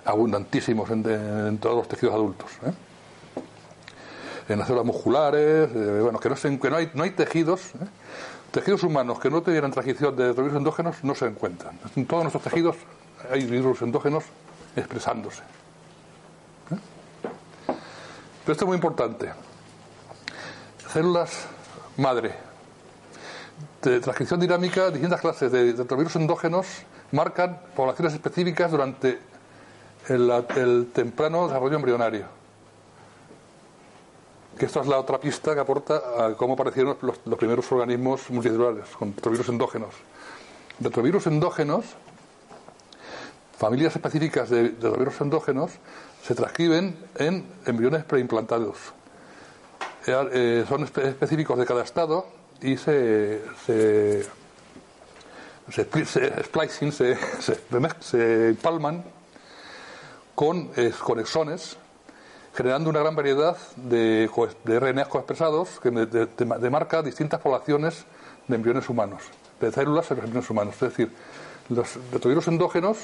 abundantísimos en, todos los tejidos adultos. ¿eh? En las células musculares, eh, bueno, que no, que no, hay, no hay tejidos. Tejidos humanos que no tuvieran transición de virus endógenos no se encuentran. En todos nuestros tejidos hay virus endógenos expresándose. Pero esto es muy importante. Células madre. De transcripción dinámica, distintas clases de retrovirus endógenos marcan poblaciones específicas durante el temprano desarrollo embrionario que esta es la otra pista que aporta a cómo aparecieron los, primeros organismos multicelulares, con retrovirus endógenos. Retrovirus endógenos, familias específicas de, retrovirus endógenos, se transcriben en embriones preimplantados. Eh, eh, son específicos de cada estado y se, se, se, splicing, se, se, empalman con, eh, con exones generando una gran variedad de, de RNA coexpresados que demarca distintas poblaciones de embriones humanos, de células en los embriones humanos. Es decir, los retrovirus endógenos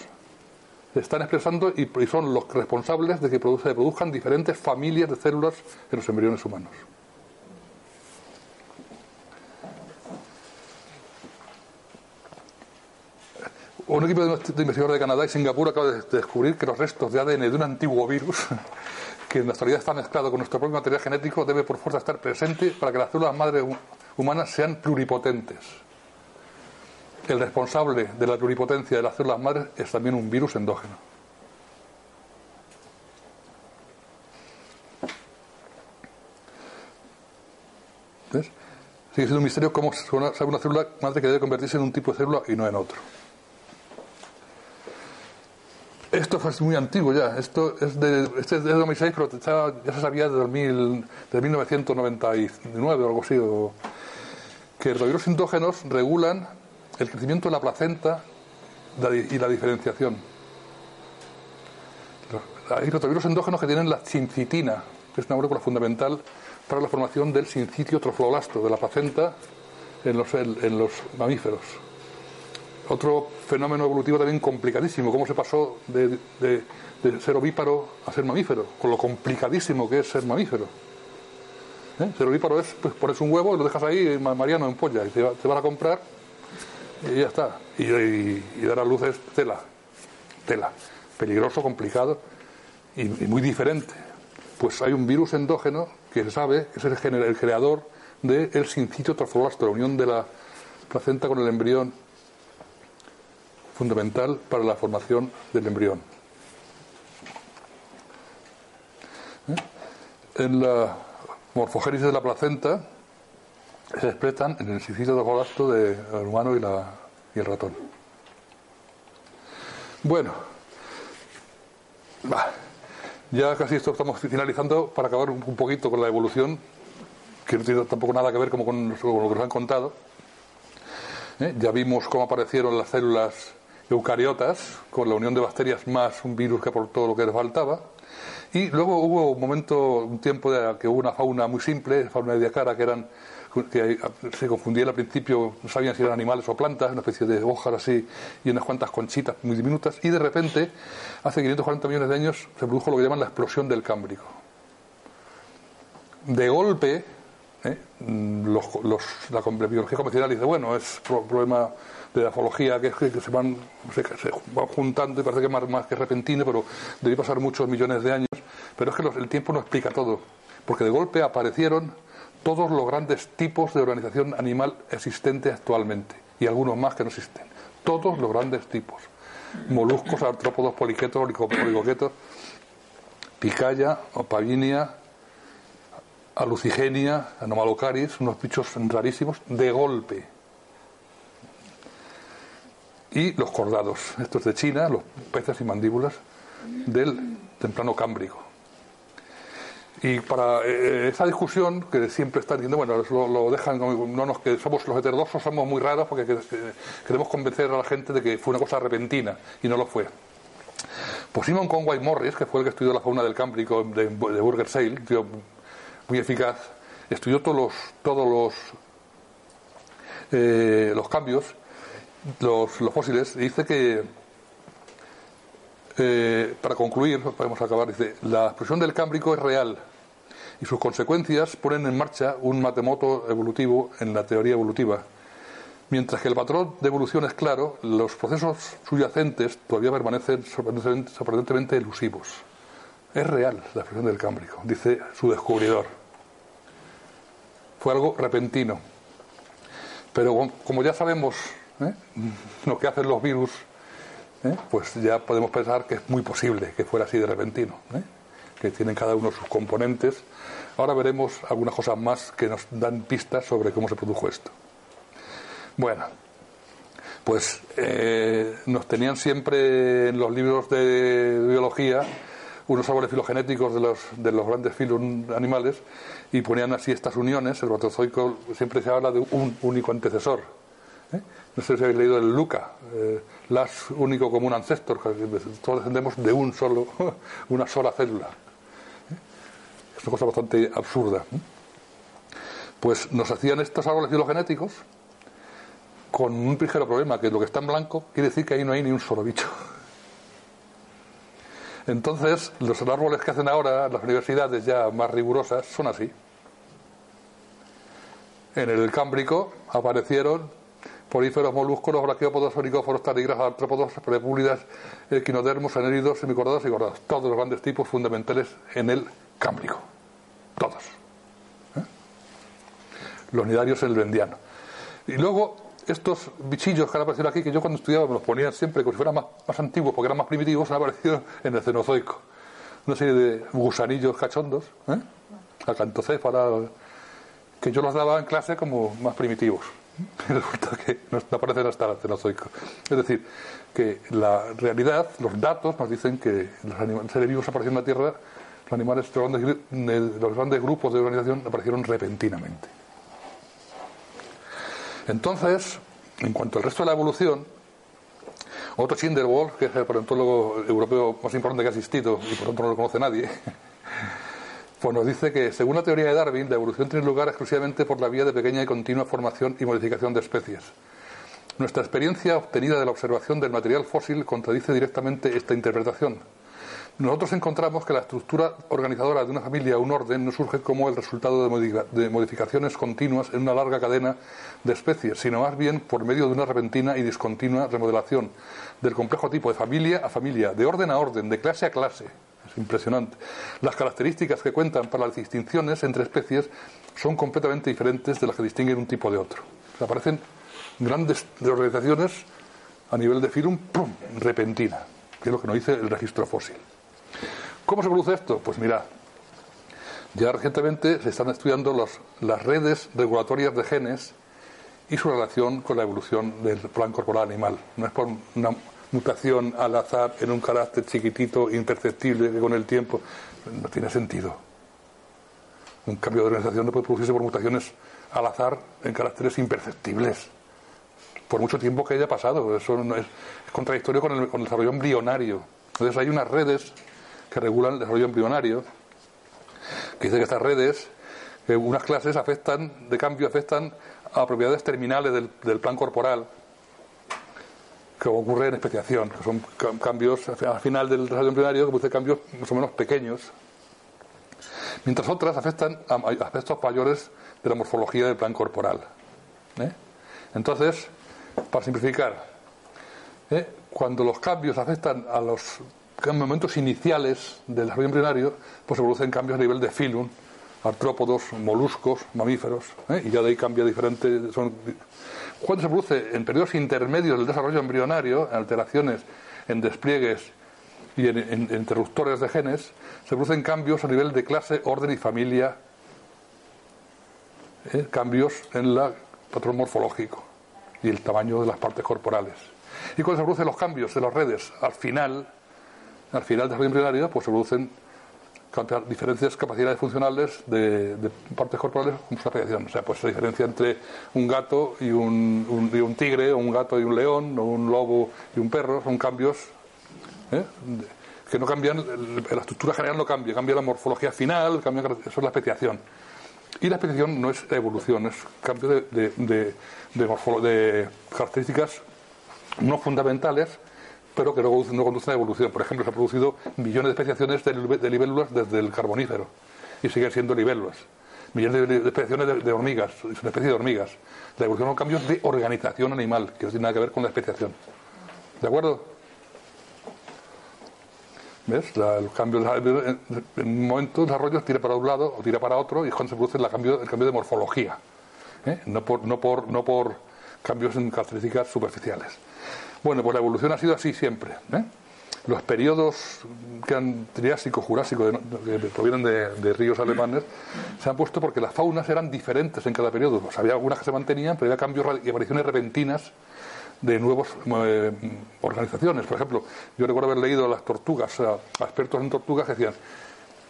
se están expresando y, son los responsables de que se produzcan diferentes familias de células en los embriones humanos. Un equipo de investigadores de Canadá y Singapur acaba de descubrir que los restos de ADN de un antiguo virus que en la actualidad está mezclado con nuestro propio material genético, debe por fuerza estar presente para que las células madre humanas sean pluripotentes el responsable de la pluripotencia de las células madres es también un virus endógeno. ¿Ves? Sigue siendo un misterio cómo sabe una célula madre que debe convertirse en un tipo de célula y no en otro. Esto es muy antiguo ya. Esto es de, este es de 2006, pero ya se sabía desde, desde 1999 o algo así. Que los virus endógenos regulan el crecimiento de la placenta y la diferenciación. Hay rotavirus endógenos que tienen la sincitina, que es una molécula fundamental para la formación del sincitio trofloblasto, de la placenta en los, en los mamíferos. Otro fenómeno evolutivo también complicadísimo, cómo se pasó de, ser ovíparo a ser mamífero, con lo complicadísimo que es ser mamífero. ¿Eh? Ser ovíparo es, pues pones un huevo y lo dejas ahí, Mariano en polla, y te, van a comprar y ya está. Y, dar a luz es tela, tela. Peligroso, complicado y, muy diferente. Pues hay un virus endógeno que se sabe es el, el creador del de sincitio la unión de la placenta con el embrión fundamental para la formación del embrión. ¿Eh? En la morfogénesis de la placenta se expresan en el sincitio trofoblasto del humano y, la, y el ratón. Bueno, ya casi esto estamos finalizando para acabar un, poquito con la evolución, que no tiene tampoco nada que ver como con, lo que nos han contado. ¿Eh? Ya vimos cómo aparecieron las células eucariotas, con la unión de bacterias más un virus que aportó lo que les faltaba. Y luego hubo un momento, un tiempo de que hubo una fauna muy simple, fauna de diacara, que eran que se confundían al principio, no sabían si eran animales o plantas, una especie de hojas así y unas cuantas conchitas muy diminutas, y de repente, hace 540 millones de años, se produjo lo que llaman la explosión del Cámbrico. De golpe, ¿eh? los, la biología convencional dice, bueno, es problema de la afología que, que se, van, se, van juntando y parece que más, más que repentino, pero debe pasar muchos millones de años. Pero es que el tiempo no explica todo, porque de golpe aparecieron todos los grandes tipos de organización animal existentes actualmente y algunos más que no existen. Todos los grandes tipos. Moluscos, artrópodos, poliquetos, oligoquetos, picaya, opavinia, alucigenia, anomalocaris, unos bichos rarísimos, de golpe. Y los cordados, estos de China, los peces y mandíbulas del temprano cámbrico. Y para eh, esa discusión que siempre están diciendo, bueno, lo, dejan, no nos que somos los heterodoxos, somos muy raros porque queremos convencer a la gente de que fue una cosa repentina y no lo fue. Pues Simon Conway Morris, que fue el que estudió la fauna del Cámbrico de, de Burger Sale, muy eficaz, estudió todos los, todos los, eh, los cambios, los, los fósiles, y dice que eh, para concluir, podemos acabar, dice, la explosión del Cámbrico es real y sus consecuencias ponen en marcha un matemoto evolutivo en la teoría evolutiva. Mientras que el patrón de evolución es claro, los procesos subyacentes todavía permanecen sorprendentemente elusivos. Es real la explosión del Cámbrico, dice su descubridor. Fue algo repentino. Pero como ya sabemos ¿eh? lo que hacen los virus ¿eh? pues ya podemos pensar que es muy posible que fuera así de repentino, ¿eh? que tienen cada uno sus componentes. Ahora veremos algunas cosas más que nos dan pistas sobre cómo se produjo esto. Bueno, pues eh, nos tenían siempre en los libros de biología unos árboles filogenéticos de los, de los grandes filos animales y ponían así estas uniones. El protozoico siempre se habla de un único antecesor. No sé si habéis leído el Luca, las único común ancestor, todos descendemos de un solo, una sola célula. Es una cosa bastante absurda. Pues nos hacían estos árboles filogenéticos con un ligero problema, que lo que está en blanco quiere decir que ahí no hay ni un solo bicho. Entonces, los árboles que hacen ahora las universidades ya más rigurosas son así. En el Cámbrico aparecieron políferos, molúsculos, braquiópodos, oricóforos, tarigras, artrópodos, prepúlidas, equinodermos, anéridos, semicordados y gordados. Todos los grandes tipos fundamentales en el cámbrico. Todos. ¿Eh? Los nidarios en el vendiano. Y luego, estos bichillos que han aparecido aquí, que yo cuando estudiaba me los ponía siempre como si fueran más, más antiguos, porque eran más primitivos, han aparecido en el Cenozoico. Una serie de gusanillos cachondos, ¿eh? acantocéfala, que yo los daba en clase como más primitivos. Resulta que no aparecen hasta el Cenozoico. Es decir, que la realidad, los datos nos dicen que los seres vivos aparecieron en la Tierra, los animales, los grandes, los grandes grupos de organización aparecieron repentinamente. Entonces, en cuanto al resto de la evolución, otro Schindelwald, que es el paleontólogo europeo más importante que ha existido y por tanto no lo conoce nadie, pues nos dice que, según la teoría de Darwin, la evolución tiene lugar exclusivamente por la vía de pequeña y continua formación y modificación de especies. Nuestra experiencia obtenida de la observación del material fósil contradice directamente esta interpretación. Nosotros encontramos que la estructura organizadora de una familia o un orden no surge como el resultado de modificaciones continuas en una larga cadena de especies, sino más bien por medio de una repentina y discontinua remodelación del complejo tipo de familia a familia, de orden a orden, de clase a clase, impresionante. Las características que cuentan para las distinciones entre especies son completamente diferentes de las que distinguen un tipo de otro. aparecen grandes organizaciones a nivel de filum, ¡pum!, repentina, que es lo que nos dice el registro fósil. ¿Cómo se produce esto? Pues mira, ya recientemente se están estudiando las redes regulatorias de genes y su relación con la evolución del plan corporal animal. No es por una mutación al azar en un carácter chiquitito, imperceptible, que con el tiempo no tiene sentido. Un cambio de organización no puede producirse por mutaciones al azar en caracteres imperceptibles. Por mucho tiempo que haya pasado. Eso es, contradictorio con el, con el desarrollo embrionario. Entonces hay unas redes que regulan el desarrollo embrionario, que dice que estas redes, que unas clases afectan, de cambio afectan a propiedades terminales del plan corporal, que ocurre en especiación, que son cambios al final del desarrollo embrionario que produce cambios más o menos pequeños, mientras otras afectan a aspectos mayores de la morfología del plan corporal. ¿eh? Entonces, para simplificar, ¿eh? cuando los cambios afectan a los momentos iniciales del desarrollo embrionario, pues se producen cambios a nivel de filum, artrópodos, moluscos, mamíferos, ¿eh? y ya de ahí cambia diferente, son cuando se produce en periodos intermedios del desarrollo embrionario, en alteraciones en despliegues y en, interruptores de genes, se producen cambios a nivel de clase, orden y familia, ¿eh? cambios en el patrón morfológico y el tamaño de las partes corporales. Y cuando se producen los cambios de las redes al final, al final del desarrollo embrionario, pues se producen diferentes capacidades funcionales de, partes corporales con su apreciación. O sea, pues la diferencia entre un gato y un, un, tigre, o un gato y un león, o un lobo y un perro, son cambios ¿eh? que no cambian, la estructura general no cambia, cambia la morfología final, cambia, eso es la especiación. Y la especiación no es evolución, es cambio de características no fundamentales pero que no, no conducen a evolución. Por ejemplo, se han producido millones de especiaciones de, libélulas desde el carbonífero y siguen siendo libélulas. Millones de, especiaciones de, hormigas, es una especie de hormigas. La evolución son cambios de organización animal, que no tiene nada que ver con la especiación. ¿De acuerdo? ¿Ves? el cambio en un momento de desarrollo tira para un lado o tira para otro y es cuando se produce el cambio, el cambio de morfología. ¿eh? No, por, no, por, no por cambios en características superficiales. Bueno, pues la evolución ha sido así siempre. ¿eh? Los periodos que han triásico, jurásico, que provienen de, ríos alemanes, se han puesto porque las faunas eran diferentes en cada periodo. había algunas que se mantenían, pero había cambios y apariciones repentinas de nuevas eh, organizaciones. Por ejemplo, yo recuerdo haber leído a las tortugas, a expertos en tortugas que decían,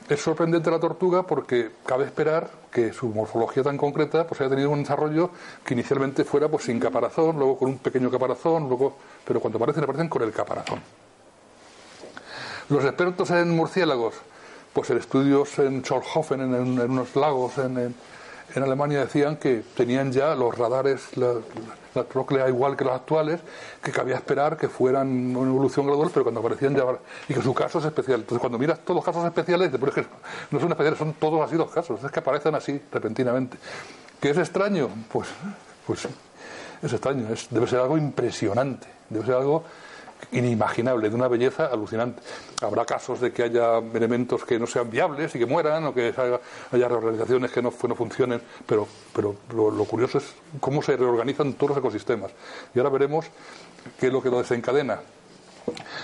es sorprendente la tortuga porque cabe esperar que su morfología tan concreta pues haya tenido un desarrollo que inicialmente fuera pues sin caparazón, luego con un pequeño caparazón, luego, pero cuando aparecen aparecen con el caparazón. Los expertos en murciélagos, pues en estudios en Scholhofen, en, unos lagos en, en Alemania decían que tenían ya los radares, la, la, igual que los actuales, que cabía esperar que fueran una evolución gradual, pero cuando aparecían ya. y que su caso es especial. Entonces, cuando miras todos los casos especiales, que no son especiales, son todos así los casos, es que aparecen así repentinamente. ¿Qué es extraño? Pues, pues es extraño, debe ser algo impresionante, debe ser algo inimaginable, de una belleza alucinante. Habrá casos de que haya elementos que no sean viables y que mueran, o que haya, reorganizaciones que no, funcionen, pero, pero lo, curioso es cómo se reorganizan todos los ecosistemas. Y ahora veremos qué es lo que lo desencadena.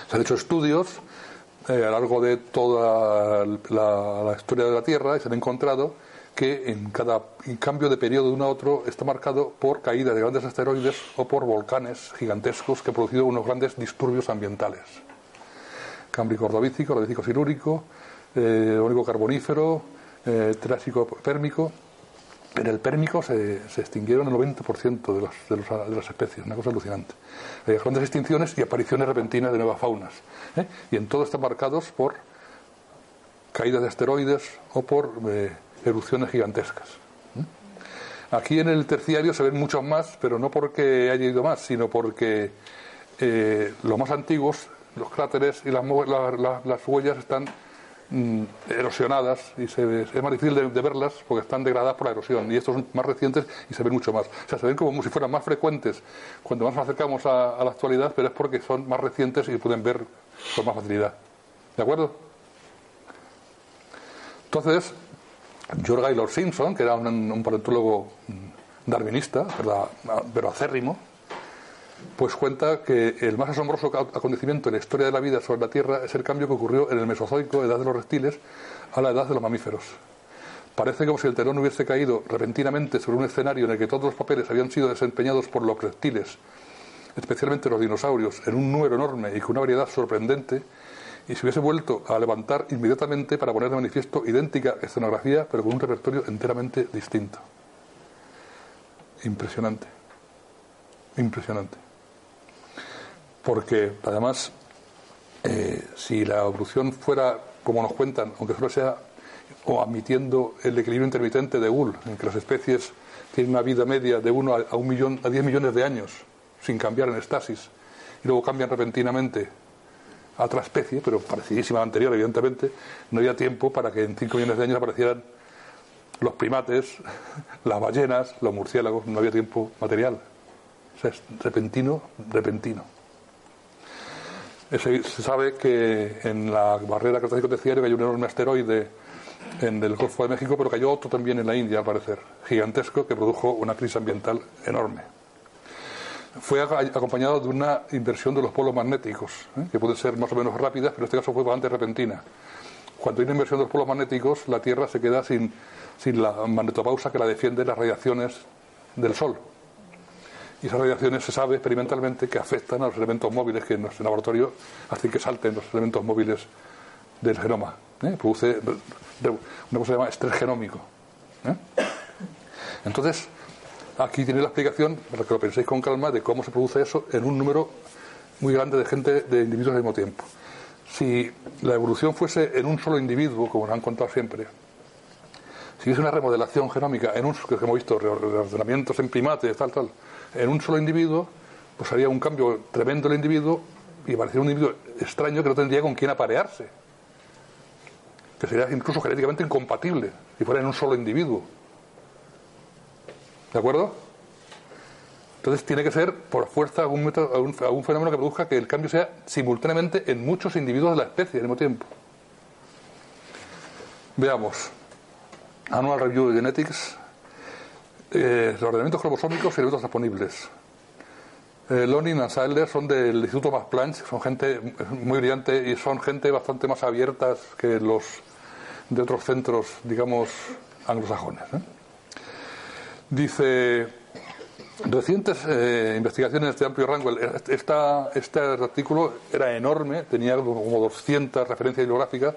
Se han hecho estudios eh, a lo largo de toda la, historia de la Tierra y se han encontrado que en cada cambio de periodo de uno a otro está marcado por caída de grandes asteroides o por volcanes gigantescos que han producido unos grandes disturbios ambientales. Cámbrico ordovícico, ordovícico silúrico, eh, carbonífero, eh, Trásico pérmico. En el pérmico se, extinguieron el 90% de, de, las especies, una cosa alucinante. Hay grandes extinciones y apariciones repentinas de nuevas faunas. ¿eh? Y en todo están marcados por caídas de asteroides o por eh, erupciones gigantescas. Aquí en el terciario se ven muchos más, pero no porque haya ido más, sino porque eh, los más antiguos, los cráteres y las, las huellas están mm, erosionadas y se, es más difícil de, verlas porque están degradadas por la erosión. Y estos son más recientes y se ven mucho más. O sea, se ven como si fueran más frecuentes cuando más nos acercamos a, a la actualidad, pero es porque son más recientes y se pueden ver con más facilidad. ¿De acuerdo? Entonces, George Gaylord Simpson, que era un, paleontólogo darwinista, pero acérrimo, pues cuenta que el más asombroso acontecimiento en la historia de la vida sobre la Tierra es el cambio que ocurrió en el Mesozoico, edad de los reptiles, a la edad de los mamíferos. Parece como si el telón hubiese caído repentinamente sobre un escenario en el que todos los papeles habían sido desempeñados por los reptiles, especialmente los dinosaurios, en un número enorme y con una variedad sorprendente, y se hubiese vuelto a levantar inmediatamente para poner de manifiesto idéntica escenografía, pero con un repertorio enteramente distinto. Impresionante. Impresionante. Porque, además, eh, si la evolución fuera como nos cuentan, aunque solo sea o admitiendo el equilibrio intermitente de Gould, en que las especies tienen una vida media de 1 a, un millón, a 10 millones de años sin cambiar en estasis y luego cambian repentinamente a otra especie, pero parecidísima a la anterior, evidentemente, no había tiempo para que en 5 millones de años aparecieran los primates, las ballenas, los murciélagos, no había tiempo material. O sea, es repentino, repentino. Se sabe que en la barrera cretácico terciario hay un enorme asteroide en el Golfo de México, pero cayó otro también en la India, al parecer, gigantesco, que produjo una crisis ambiental enorme fue acompañado de una inversión de los polos magnéticos, ¿eh? que pueden ser más o menos rápidas, pero en este caso fue bastante repentina. Cuando hay una inversión de los polos magnéticos, la Tierra se queda sin, sin la magnetopausa que la defiende las radiaciones del Sol. Y esas radiaciones se sabe experimentalmente que afectan a los elementos móviles que en nuestro laboratorio hacen que salten los elementos móviles del genoma. ¿eh? Produce una cosa que se llama estrés genómico. ¿eh? Entonces, Aquí tiene la explicación, para que lo penséis con calma, de cómo se produce eso en un número muy grande de gente, de individuos al mismo tiempo. Si la evolución fuese en un solo individuo, como nos han contado siempre, si hubiese una remodelación genómica en un, que hemos visto, reordenamientos en primates, tal, tal, en un solo individuo, pues haría un cambio tremendo el individuo y aparecería un individuo extraño que no tendría con quién aparearse. Que sería incluso genéticamente incompatible si fuera en un solo individuo. ¿De acuerdo? Entonces tiene que ser por fuerza algún, algún, fenómeno que produzca que el cambio sea simultáneamente en muchos individuos de la especie al mismo tiempo. Veamos. Annual Review of Genetics. Eh, los ordenamientos cromosómicos y elementos disponibles. Eh, Lonin y Sadler son del Instituto Max Planck, son gente muy brillante y son gente bastante más abiertas que los de otros centros, digamos, anglosajones. ¿eh? Dice, recientes eh, investigaciones de amplio rango, esta, este artículo era enorme, tenía como 200 referencias bibliográficas,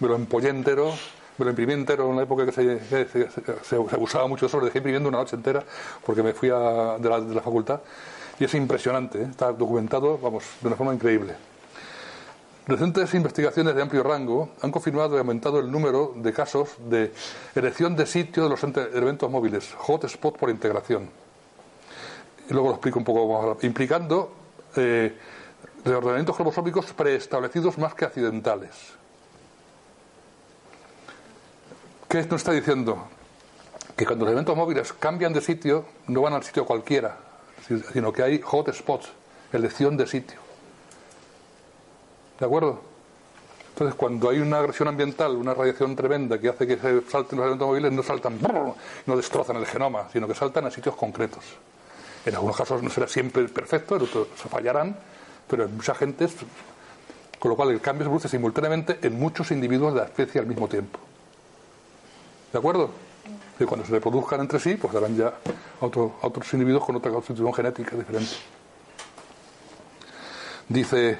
me lo empollé entero, me lo imprimí entero en una época que se, se, usaba mucho eso, lo dejé imprimiendo una noche entera porque me fui a, de, la, de, la, facultad y es impresionante, ¿eh? está documentado, vamos, de una forma increíble. Recientes investigaciones de amplio rango han confirmado y aumentado el número de casos de elección de sitio de los elementos móviles, hotspot por integración. Y luego lo explico un poco más, implicando eh, reordenamientos cromosómicos preestablecidos más que accidentales. ¿Qué nos está diciendo? Que cuando los elementos móviles cambian de sitio, no van al sitio cualquiera, sino que hay hotspots, elección de sitio. ¿De acuerdo? Entonces, cuando hay una agresión ambiental, una radiación tremenda que hace que se salten los elementos móviles, no saltan, no destrozan el genoma, sino que saltan a sitios concretos. En algunos casos no será siempre perfecto, en otros se fallarán, pero en mucha gente, con lo cual el cambio se produce simultáneamente en muchos individuos de la especie al mismo tiempo. ¿De acuerdo? Y cuando se reproduzcan entre sí, pues darán ya a, otros individuos con otra constitución genética diferente. Dice,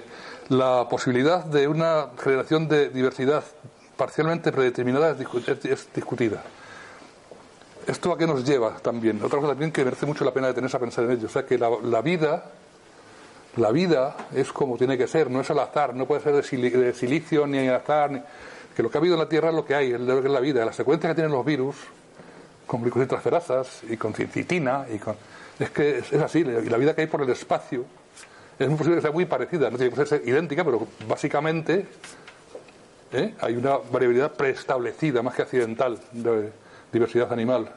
la posibilidad de una generación de diversidad parcialmente predeterminada es, discutida. ¿Esto a qué nos lleva también? Otra cosa también que merece mucho la pena detenerse a pensar en ello. O sea, que la, vida, la vida es como tiene que ser, no es al azar, no puede ser de, silicio ni al azar. que lo que ha habido en la Tierra es lo que hay, es lo que es la vida. La secuencia que tienen los virus, con glicosiltransferasas y con citina, y con, es que es, así, y la vida que hay por el espacio es muy posible que sea muy parecida, no tiene que ser idéntica, pero básicamente ¿eh? hay una variabilidad preestablecida, más que accidental, de diversidad animal.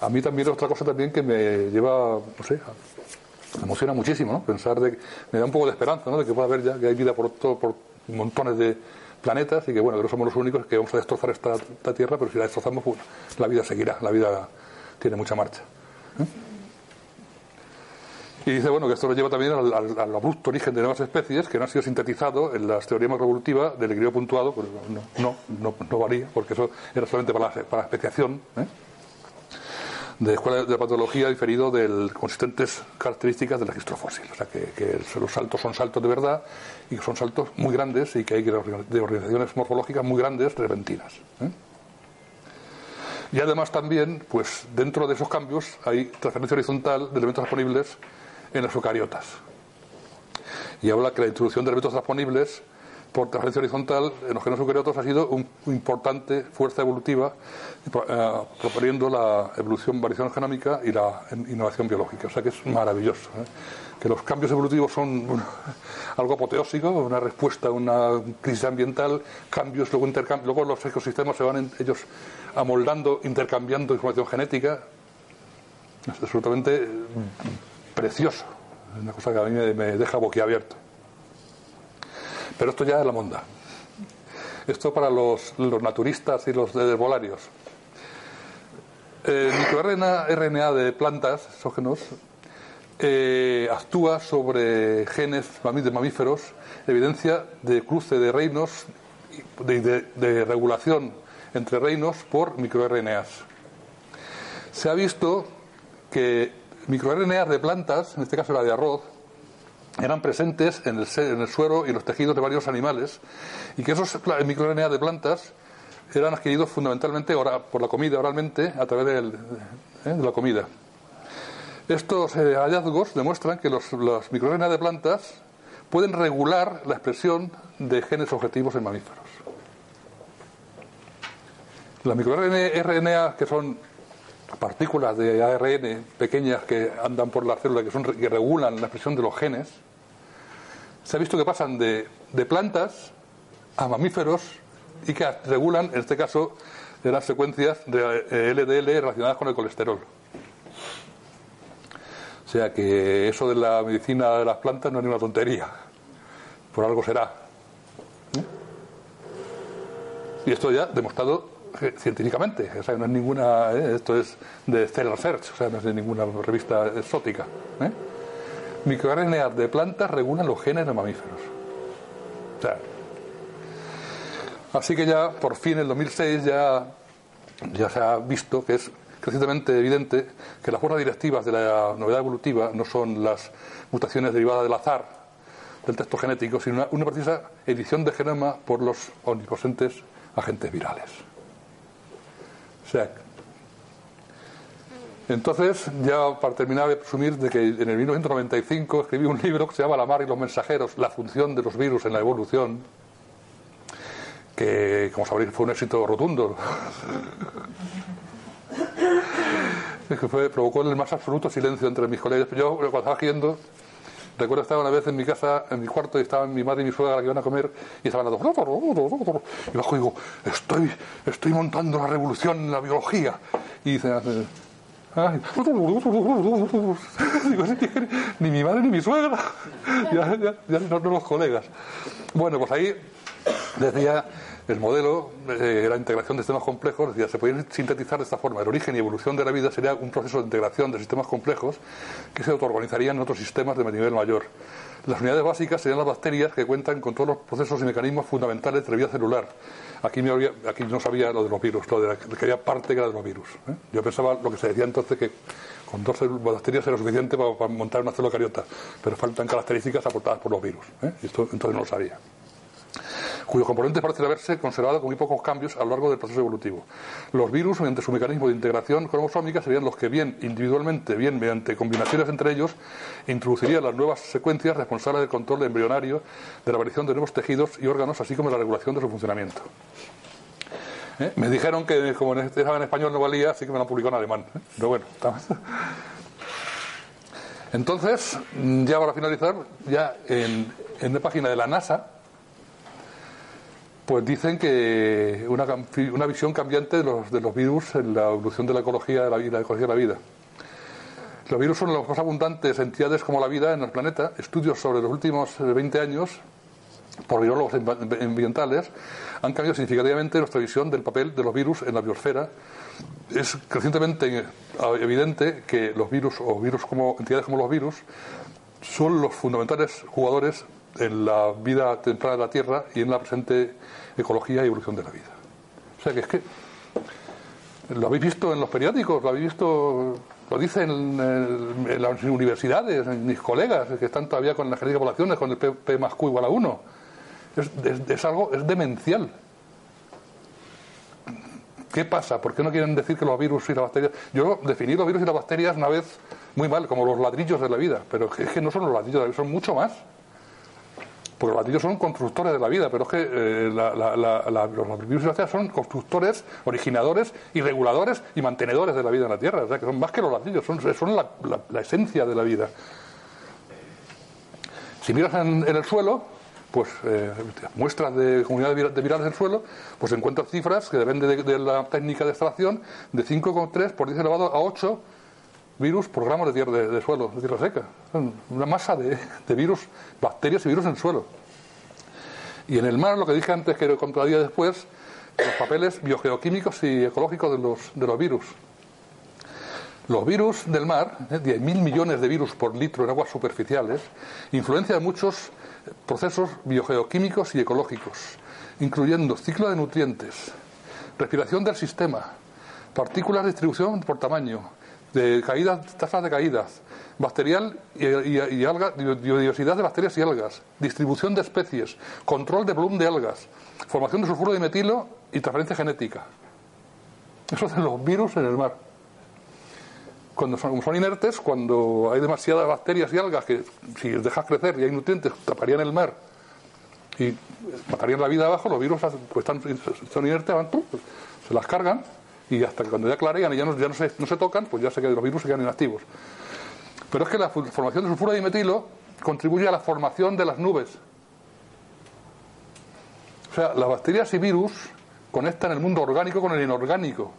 A mí también otra cosa también que me lleva, no sé, me emociona muchísimo, ¿no? Pensar de, me da un poco de esperanza, ¿no? De que pueda haber ya, que hay vida por, todo, por montones de planetas y que, bueno, que no somos los únicos que vamos a destrozar esta, Tierra, pero si la destrozamos, pues, la vida seguirá, la vida tiene mucha marcha. ¿eh? Y dice, bueno, que esto lo lleva también al, abrupto origen de nuevas especies que no han sido sintetizados en las teorías más revolutivas del equilibrio puntuado, pero no, no, no, varía, porque eso era solamente para la, para especiación. ¿eh? de escuela de patología diferido de consistentes características del registro fósil. O sea, que, los saltos son saltos de verdad y que son saltos muy grandes y que hay de organizaciones morfológicas muy grandes, repentinas. ¿eh? Y además también, pues dentro de esos cambios hay transferencia horizontal de elementos disponibles en las eucariotas. Y habla que la introducción de elementos transponibles por transferencia horizontal en los genes eucariotas ha sido una importante fuerza evolutiva, eh, proponiendo la evolución, variación genómica y la innovación biológica. O sea que es maravilloso. ¿eh? Que los cambios evolutivos son algo apoteósico, una respuesta a una crisis ambiental, cambios, luego, luego los ecosistemas se van ellos amoldando, intercambiando información genética. Es absolutamente precioso. Es una cosa que a mí me, deja boquiabierto. Pero esto ya es la monda. Esto para los, naturistas y los de volarios. El microRNA de plantas, exógenos, eh, actúa sobre genes de mamíferos, evidencia de cruce de reinos, de, de regulación entre reinos por microRNAs. Se ha visto que microRNA de plantas, en este caso la de arroz, eran presentes en el, en el suero y los tejidos de varios animales y que esos microRNA de plantas eran adquiridos fundamentalmente por la comida oralmente a través ¿eh? de la comida. Estos eh, hallazgos demuestran que los, los de plantas pueden regular la expresión de genes objetivos en mamíferos. Las microRNA que son partículas de ARN pequeñas que andan por la célula, que, son, que regulan la expresión de los genes, se ha visto que pasan de, de plantas a mamíferos y que regulan, en este caso, de las secuencias de LDL eh, relacionadas con el colesterol. O sea que eso de la medicina de las plantas no es ni una tontería. Por algo será. ¿Eh? Y esto ya demostrado científicamente, o sea, no es ninguna, ¿eh? esto es de Cell Research, o sea, no es de ninguna revista exótica. ¿eh? MicroRNA de plantas regulan los genes de mamíferos. O sea, así que ya, por fin, en el 2006 ya, ya se ha visto que es crecientemente evidente que las fuerzas directivas de la novedad evolutiva no son las mutaciones derivadas del azar del texto genético, sino una, precisa edición de genoma por los omnipresentes agentes virales. Entonces, ya para terminar, a presumir de que en el 1995 escribí un libro que se llama La mar y los mensajeros, la función de los virus en la evolución, que, como sabréis, fue un éxito rotundo. Que provocó el más absoluto silencio entre mis colegas. Yo, cuando estaba haciendo, recuerdo estar una vez en mi casa, en mi cuarto, y estaban mi madre y mi suegra que iban a comer, y estaban hablando. Y bajo digo, estoy, estoy montando la revolución en la biología. Y dice, ni mi madre ni mi suegra, ya, ya, ya no, los colegas. Bueno, pues ahí decía el modelo eh, la integración de sistemas complejos, decía, se podía sintetizar de esta forma. El origen y evolución de la vida sería un proceso de integración de sistemas complejos que se autoorganizarían en otros sistemas de nivel mayor. Las unidades básicas serían las bacterias que cuentan con todos los procesos y mecanismos fundamentales de la vida celular. Aquí, aquí no sabía lo de los virus, lo de que había parte que era de los virus. ¿eh? Yo pensaba lo que se decía entonces que con dos bacterias era suficiente para, montar una célula cariota, pero faltan características aportadas por los virus. ¿eh? Esto entonces no lo sabía cuyos componentes parecen haberse conservado con muy pocos cambios a lo largo del proceso evolutivo. Los virus, mediante su mecanismo de integración cromosómica, serían los que bien individualmente, bien mediante combinaciones entre ellos, introducirían las nuevas secuencias responsables del control embrionario, de la aparición de nuevos tejidos y órganos, así como de la regulación de su funcionamiento. ¿Eh? Me dijeron que como en, este, en español no valía, así que me lo han publicado en alemán. ¿eh? Pero bueno, está Entonces, ya para finalizar, ya en, en la página de la NASA, pues dicen que una, una visión cambiante de los, de los virus en la evolución de la ecología de la ecología de la vida. Los virus son las más abundantes entidades como la vida en el planeta. Estudios sobre los últimos 20 años por virólogos ambientales han cambiado significativamente nuestra visión del papel de los virus en la biosfera. Es crecientemente evidente que los virus o virus como entidades como los virus son los fundamentales jugadores en la vida temprana de la Tierra y en la presente ecología y evolución de la vida. O sea que es que lo habéis visto en los periódicos, lo habéis visto, lo dicen en, las universidades, en mis colegas que están todavía con las de poblaciones, con el P, más Q igual a 1. Es, es, algo, es demencial. ¿Qué pasa? ¿Por qué no quieren decir que los virus y las bacterias... Yo definí los virus y las bacterias una vez muy mal, como los ladrillos de la vida, pero es que no son los ladrillos de la vida, son mucho más. Porque los ladrillos son constructores de la vida, pero es que eh, los virus y las son constructores, originadores y reguladores y mantenedores de la vida en la Tierra. O sea, que son más que los ladrillos, son, son la, esencia de la vida. Si miras en, el suelo, pues eh, muestras de comunidades de virales del suelo, pues encuentras cifras que depende de, la técnica de extracción de 5,3 por 10 elevado a 8 virus por gramos de, tierra, de, suelo, de tierra seca. Una masa de, virus, bacterias y virus en el suelo. Y en el mar, lo que dije antes, que contraría después, los papeles biogeoquímicos y ecológicos de los, de los virus. Los virus del mar, ¿eh? 10.000 millones de virus por litro en aguas superficiales, influencian muchos procesos biogeoquímicos y ecológicos, incluyendo ciclo de nutrientes, respiración del sistema, partículas de distribución por tamaño, de caídas, tasas de caídas, bacterial y, y, alga, biodiversidad de bacterias y algas, distribución de especies, control de volumen de algas, formación de sulfuro de metilo y transferencia genética. Eso hacen los virus en el mar. Cuando son, inertes, cuando hay demasiadas bacterias y algas que si dejas crecer y hay nutrientes, taparían el mar y matarían la vida abajo, los virus pues están, son inertes, van, se las cargan y hasta que cuando ya clarean y ya no, ya no, se, no se tocan, pues ya se quedan, los virus se quedan inactivos. Pero es que la formación de sulfuro de metilo contribuye a la formación de las nubes. O sea, las bacterias y virus conectan el mundo orgánico con el inorgánico.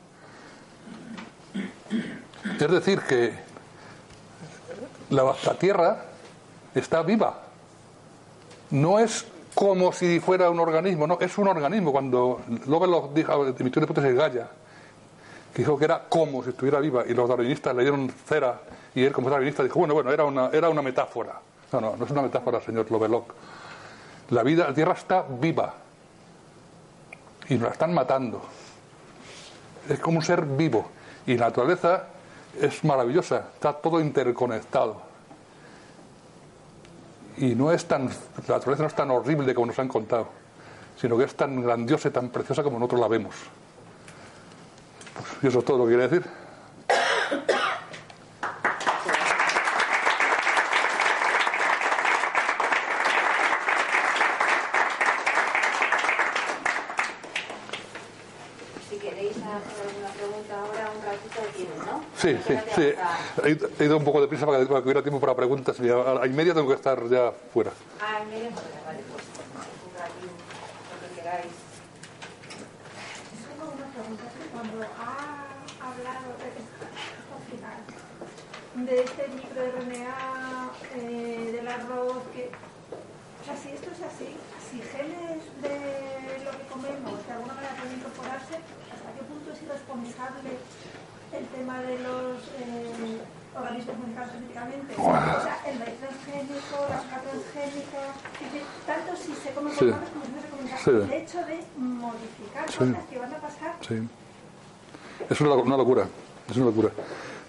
Es decir, que la, Tierra está viva. No es como si fuera un organismo, no, es un organismo. Cuando Lovelock dijo, emitió una hipótesis Gaia, que dijo que era como si estuviera viva, y los darwinistas le dieron cera, y él como darwinista dijo, bueno, bueno, era una, era una metáfora. No, no, no es una metáfora, señor Lovelock. La vida, la Tierra está viva, y nos la están matando. Es como un ser vivo, y la naturaleza es maravillosa, está todo interconectado. Y no es tan, la naturaleza no es tan horrible como nos han contado, sino que es tan grandiosa y tan preciosa como nosotros la vemos. Y eso es todo lo que quiere decir. Si queréis hacer alguna pregunta ahora, un tienen, ¿no? Sí, sí, sí. He ido un poco de prisa para que hubiera tiempo para preguntas. A media tengo que estar ya fuera. Ah, media, vale, pues un ratito, lo que queráis. Tengo una pregunta. Cuando ha hablado de este microRNA eh, del arroz, que, o sea, si esto es así, si genes de lo que comemos de alguna manera pueden incorporarse, ¿hasta qué punto es irresponsable el tema de los eh, organismos modificados genéticamente. O sea, el maíz transgénico, la soja transgénica, tanto si se comen Sí. como si no se. Sí. El hecho de modificar Sí. cosas que van a pasar Sí. Es una, una locura, es una locura.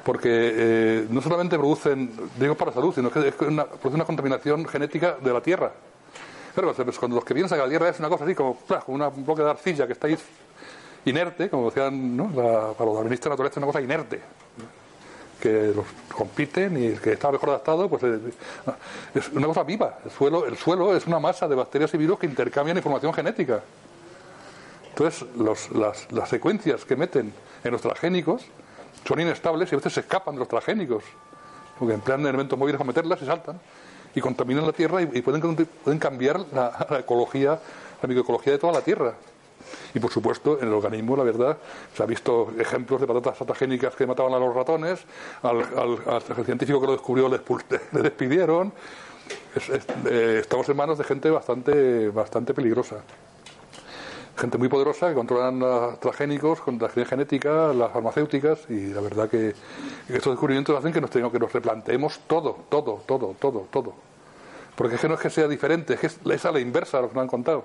Porque eh, no solamente producen, digo para la salud, sino que es una, produce una contaminación genética de la tierra. Claro, pues cuando los que piensan que la tierra es una cosa así como, una- un bloque de arcilla que está ahí inerte, como decían. La- para los darwinistas la naturaleza es una cosa inerte, que los compiten y que está mejor adaptado, pues eh, es una cosa viva. El suelo, el suelo es una masa de bacterias y virus que intercambian información genética. Entonces, los- las, las secuencias que meten en los transgénicos son inestables y a veces se escapan de los transgénicos, porque emplean elementos móviles para meterlas y saltan y contaminan la tierra y, pueden, pueden cambiar la, ecología, la microecología de toda la tierra. Y por supuesto, en el organismo, la verdad, se ha visto ejemplos de patatas patogénicas que mataban a los ratones, al, al- científico que lo descubrió le, despidieron. Es- es- eh, estamos en manos de gente bastante, bastante peligrosa gente muy poderosa que controlan los transgénicos, con la genética, las farmacéuticas y la verdad que estos descubrimientos hacen que nos que nos replanteemos todo, todo, todo, todo, todo. Porque es que no es que sea diferente, es que es, a la inversa a lo que nos han contado.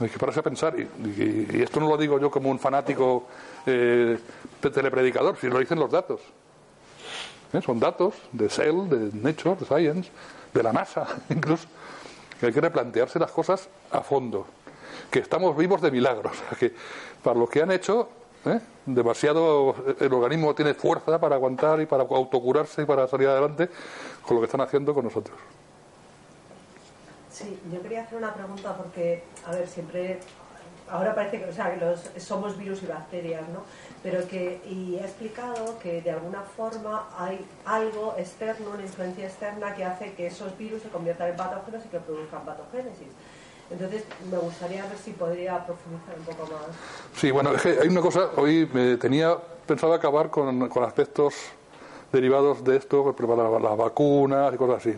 Hay que pararse a pensar, y esto no lo digo yo como un fanático eh, telepredicador, sino lo dicen los datos. ¿Eh? Son datos de Cell, de Nature, de Science, de la NASA, incluso. Que hay que replantearse las cosas a fondo. Que estamos vivos de milagros. O sea, que para lo que han hecho, ¿eh? demasiado el organismo tiene fuerza para aguantar y para autocurarse y para salir adelante con lo que están haciendo con nosotros. Sí, yo quería hacer una pregunta porque, a ver, siempre, ahora parece que, o sea, que los, somos virus y bacterias, ¿no? Pero que, y he explicado que de alguna forma hay algo externo, una influencia externa que hace que esos virus se conviertan en patógenos y que produzcan patogénesis. Entonces, me gustaría ver si podría profundizar un poco más. Sí, bueno, es que hay una cosa, hoy me tenía pensado acabar con, con aspectos derivados de esto, preparar las vacunas y cosas así.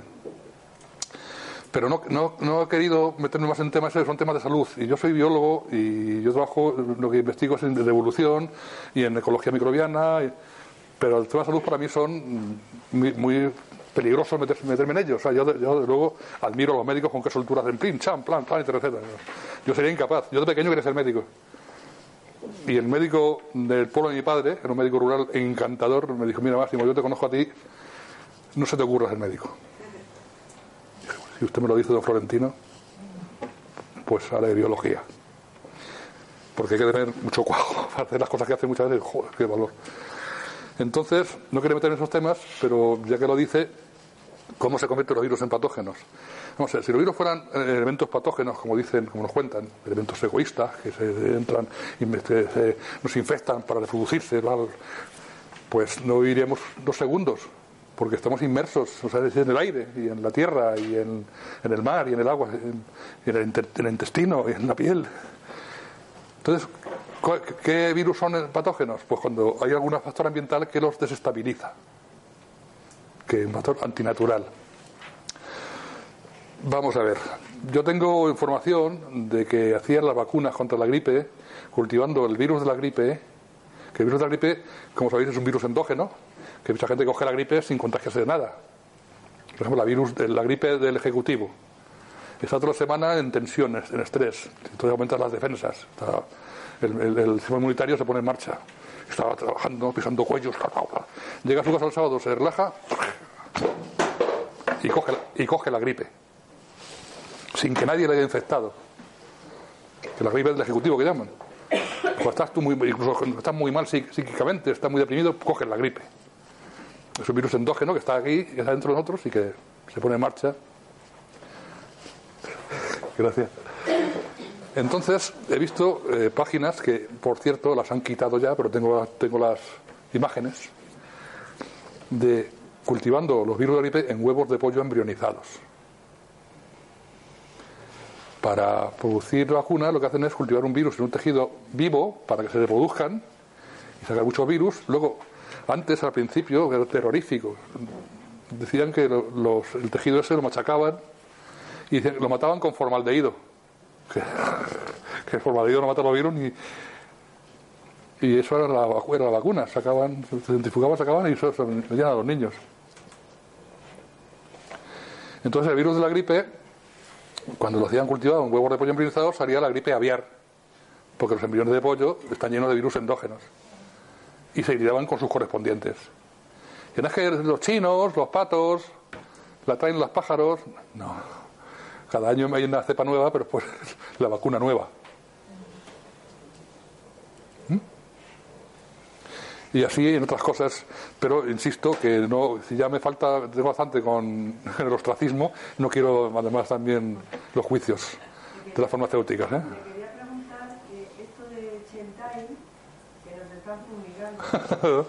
Pero no, no, no he querido meterme más en temas, son temas de salud. Y yo soy biólogo y yo trabajo, lo que investigo es en evolución y en ecología microbiana, pero el tema de salud para mí son muy, muy peligrosos meterse- meterme en ellos. O sea, yo, yo luego admiro a los médicos con qué solturas en plin, chan, plan, plan, etcétera, etcétera. Yo sería incapaz. Yo de pequeño quería ser médico. Y el médico del pueblo de mi padre, era un médico rural encantador, me dijo, mira Máximo, yo te conozco a ti, no se te ocurra ser médico. Si usted me lo dice, don Florentino, pues haré biología. Porque hay que tener mucho cuajo para hacer las cosas que hace muchas veces, joder, qué valor. Entonces, no quiero meter en esos temas, pero ya que lo dice, ¿cómo se convierten los virus en patógenos? Vamos a ver, si los virus fueran eh, elementos patógenos, como dicen, como nos cuentan, elementos egoístas que se entran se- se- nos infectan para reproducirse, pues no viviríamos dos segundos, porque estamos inmersos o sea, en el aire y en la tierra y en, el mar y en el agua, en, en el, en el intestino y en la piel. Entonces, ¿cu- ¿qué virus son patógenos? Pues cuando hay algún factor ambiental que los desestabiliza, que es un factor antinatural. Vamos a ver, yo tengo información de que hacían las vacunas contra la gripe cultivando el virus de la gripe, que el virus de la gripe, como sabéis, es un virus endógeno, que mucha gente coge la gripe sin contagiarse de nada. Por ejemplo, la, virus, la gripe del Ejecutivo. Está toda la semana en tensiones, en estrés, entonces aumentan las defensas. Está- el, sistema inmunitario se pone en marcha. Estaba trabajando, pisando cuellos. Llega a su casa el sábado, se relaja y coge y coge la gripe sin que nadie le haya infectado. Que la gripe del ejecutivo que llaman. Cuando estás tú muy, incluso cuando estás muy mal psí- psíquicamente, estás muy deprimido, coges la gripe. Es un virus endógeno que está aquí, que está dentro de nosotros y que se pone en marcha. Gracias. Entonces, he visto eh, páginas que, por cierto, las han quitado ya, pero tengo, tengo las imágenes de cultivando los virus de gripe en huevos de pollo embrionizados. Para producir vacunas lo que hacen es cultivar un virus en un tejido vivo para que se reproduzcan y sacar muchos virus. Luego, antes, al principio, era terrorífico. Decían que lo- los- el tejido ese lo machacaban y lo mataban con formaldehído. Que, que el no mata los virus ni... Y eso era la, era la vacuna, sacaban, se centrifugaban, sacaban y eso se metían a los niños. Entonces el virus de la gripe, cuando lo hacían cultivado en huevos de pollo embrionizados, salía la gripe aviar, porque los embriones de pollo están llenos de virus endógenos y se hibridaban con sus correspondientes. Y no es que los chinos, los patos, la traen los pájaros, no. Cada año hay una cepa nueva, pero pues la vacuna nueva. ¿Mm? Y así en otras cosas, pero insisto que no, si ya me falta, tengo bastante con el ostracismo, no quiero además también los juicios de las farmacéuticas. ¿eh? Me quería preguntar que esto de Chentai, que nos están fumigando.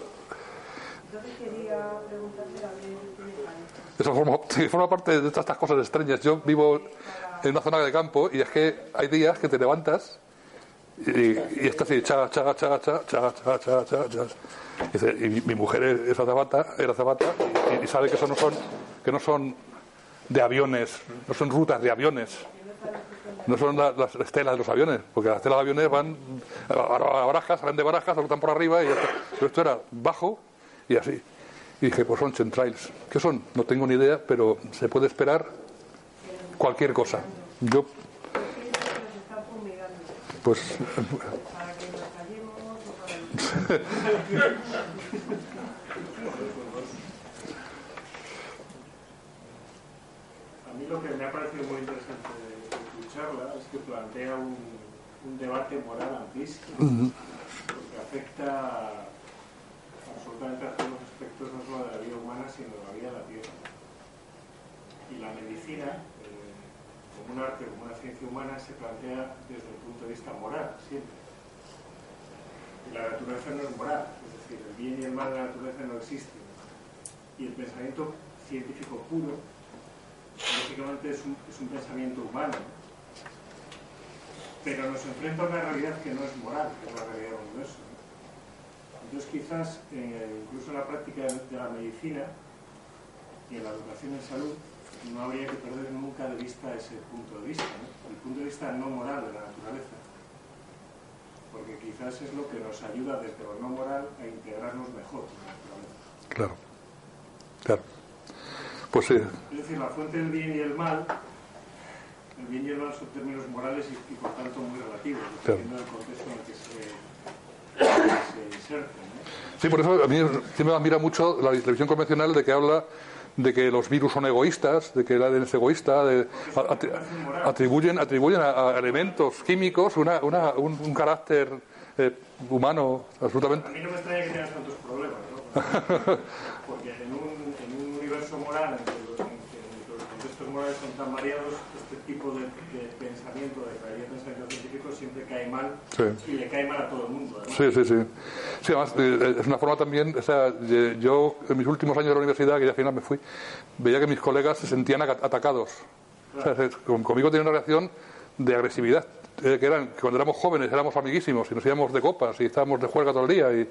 Entonces quería preguntarle a ver qué le parece. Eso forma, forma parte de todas estas cosas extrañas. Yo vivo en una zona de campo y es que hay días que te levantas y, y estás así, cha, cha, cha, cha, cha, cha, cha, cha, cha. Y, mi, mi mujer es azafata, era azafata y, y sabe que eso no son, que no son de aviones, no son rutas de aviones. No son la- las estelas de los aviones, porque las estelas de aviones van a, a- barajas, salen de barajas, saludan por arriba y ya está. Pero esto era bajo y así. Y dije, pues son chemtrails. ¿Qué son? No tengo ni idea, pero se puede esperar cualquier cosa. Yo, pues, ¿Para que nos callemos o para A mí lo que me ha parecido muy interesante de, tu charla es que plantea un, un debate moral amplísimo, porque afecta absolutamente a todos los aspectos no solo de la vida humana, sino de la vida de la Tierra. Y la medicina, eh, como un arte, como una ciencia humana, se plantea desde el punto de vista moral, siempre. La naturaleza no es moral, es decir, el bien y el mal de la naturaleza no existen. Y el pensamiento científico puro lógicamente es un, es un pensamiento humano, pero nos enfrenta a una realidad que no es moral, que es la realidad del. Entonces quizás, eh, incluso en la práctica de la medicina y en la educación en salud, no habría que perder nunca de vista ese punto de vista, ¿no? el punto de vista no moral de la naturaleza. Porque quizás es lo que nos ayuda desde lo no moral a integrarnos mejor con la naturaleza. claro, claro. Pues sí, Es decir, la fuente del bien y el mal, el bien y el mal son términos morales y, y, por tanto muy relativos, Claro. dependiendo del contexto en el que se, se inserten. ¿no? Sí, por eso a mí siempre me admira mucho la televisión convencional de que habla de que los virus son egoístas, de que el ADN es egoísta, de, atri- atribuyen, atribuyen a, a elementos químicos una, una- un, un carácter eh, humano absolutamente. A mí no me extraña que tengas tantos problemas, ¿no? Porque en un, en un universo moral en morales son tan variados, este tipo de, de pensamiento, de pensamiento científico siempre cae mal Sí. y le cae mal a todo el mundo. además. Sí, sí, sí. Sí, además, eh, es una forma también, o sea, yo en mis últimos años de la universidad, que ya al final me fui, veía que mis colegas se sentían aca- atacados. O sea, conmigo tenían una reacción de agresividad, eh, que eran, que cuando éramos jóvenes éramos amiguísimos y nos íbamos de copas y estábamos de juerga todo el día y,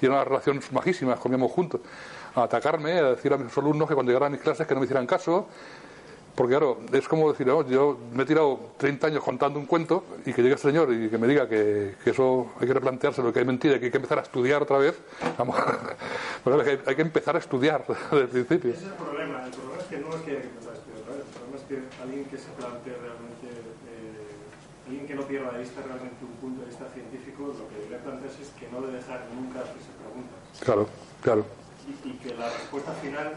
y eran relaciones majísimas, comíamos juntos. A atacarme, a decir a mis alumnos que cuando llegaran a mis clases que no me hicieran caso, porque claro, es como decir, "Oh, yo me he tirado 30 años contando un cuento y que llegue este señor y que me diga que, que eso hay que replanteárselo, que hay mentira, que hay que empezar a estudiar otra vez. Vamos, Pero hay, que- hay que empezar a estudiar desde el principio. Ese es el problema. El problema es que no es que haya que empezar a estudiar otra vez. El problema es que alguien que se plantee realmente, eh, alguien que no pierda de vista realmente un punto de vista científico, lo que debería plantearse es que no le dejar nunca hacerse preguntas. Claro, claro. Y, y que la respuesta final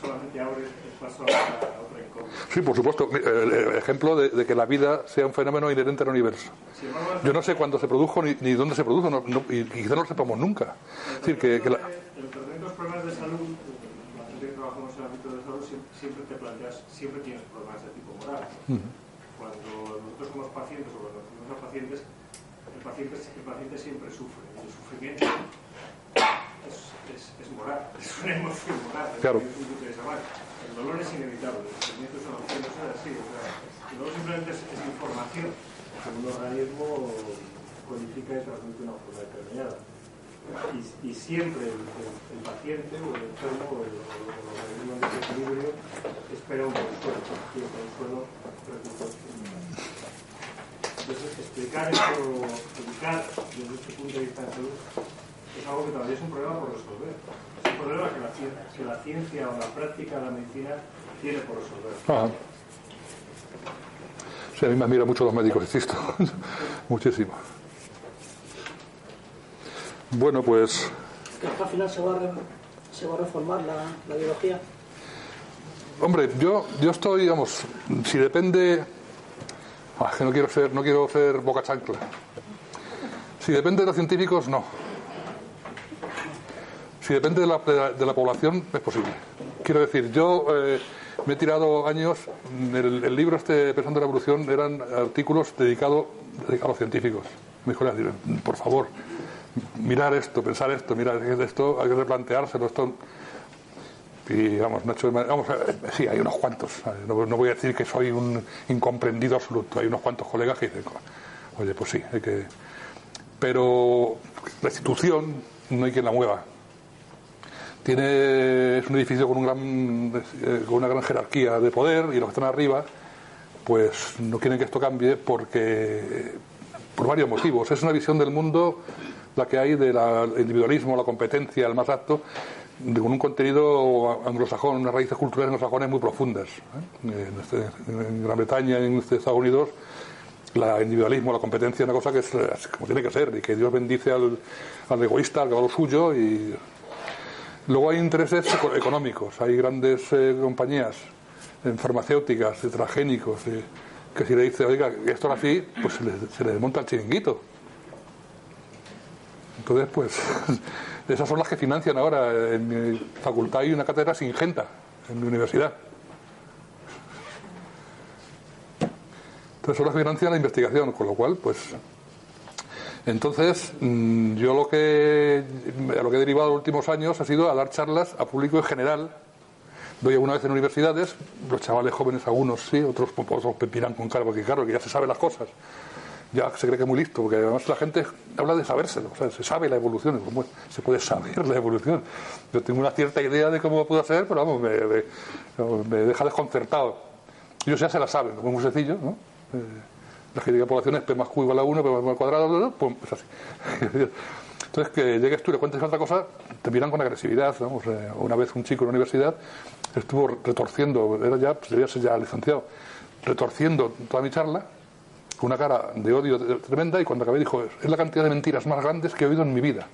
solamente abre el paso a, otra- a otra incógnita. Sí, por supuesto. El, el ejemplo de, de que la vida sea un fenómeno inherente al universo. Yo no sé cuándo se produjo ni, ni dónde se produjo, no- no- y quizá no lo sepamos nunca. Es decir, que, que la- el tratamiento de los problemas de salud, eh, la gente que trabajamos en el ámbito de salud, siempre, te planteas, siempre tienes problemas de tipo moral. Cuando nosotros somos pacientes o cuando tenemos a pacientes, el paciente, el paciente siempre sufre. El sufrimiento es, moral, es una emoción moral. es Claro. El dolor es inevitable, el sufrimiento es una opción, eso es así. O sea, el dolor simplemente es, es información que un organismo codifica y transmite una forma determinada. Y, y siempre el, el- el paciente o el enfermo o el, organismo en desequilibrio espera un consuelo, y el consuelo recursos. Entonces, explicar esto, explicar desde este punto de vista de salud es algo que todavía es un problema por resolver. Es un problema que la, cien- que la ciencia o la práctica de la medicina tiene por resolver. Ajá. Sí, a mí me admiran mucho los médicos, insisto. Muchísimo. Bueno, pues que al final se va a, re- se va a reformar la, la biología. Hombre, yo, yo estoy, digamos, si depende. Ah, que no quiero ser, no quiero ser boca chancla. Si depende de los científicos, no. Si depende de la, de la- población, es posible. Quiero decir, yo eh, me he tirado años. El, el libro este Pensando en la Evolución eran artículos dedicados dedicados a los científicos. Me dijo, por favor, mirar esto, pensar esto, mirar esto, hay que replanteárselo. Esto y vamos, Nacho, vamos, eh, sí, hay unos cuantos. No, no voy a decir que soy un incomprendido absoluto. Hay unos cuantos colegas que dicen, oye, pues sí, hay que. Pero la institución no hay quien la mueva. Tiene, es un edificio con, un gran, eh, una gran jerarquía de poder y los que están arriba, pues no quieren que esto cambie porque por varios motivos. Es una visión del mundo la que hay del individualismo, la competencia, el más apto, con un contenido anglosajón, unas raíces culturales anglosajones muy profundas. ¿eh? En, este- en Gran Bretaña, en Estados Unidos, el individualismo, la competencia es una cosa que es como tiene que ser y que Dios bendice al, al egoísta, al que va lo suyo y luego hay intereses eco- económicos, hay grandes eh, compañías en farmacéuticas, de transgénicos, eh, que si le dice, oiga, esto es así, pues se le, se le desmonta el chiringuito. Entonces, pues, esas son las que financian ahora. En mi facultad hay una cátedra singenta en mi universidad. Entonces, son las que financian la investigación, con lo cual, pues. Entonces, mm, yo lo que, a lo que he derivado en los últimos años ha sido a dar charlas a público en general. Doy alguna vez en universidades, los chavales jóvenes, algunos sí, otros, pues, otros pepinan con cara, porque claro, que ya se saben las cosas ya se cree que es muy listo, porque además la gente habla de sabérselo, o sea, se sabe la evolución, ¿cómo se puede saber la evolución? Yo tengo una cierta idea de cómo puedo ser, pero vamos, me, deja desconcertado. Ellos ya se la saben, es muy sencillo, ¿no? Eh, la genética de población es P más Q igual a 1, P más Q al cuadrado, pum, es así. Entonces, que llegues tú y le cuentes otra cosa, te miran con agresividad. Vamos, eh, una vez un chico en la universidad estuvo retorciendo, era ya, pues debía ser ya licenciado, retorciendo toda mi charla, con una cara de odio tremenda y cuando acabé dijo, es la cantidad de mentiras más grandes que he oído en mi vida.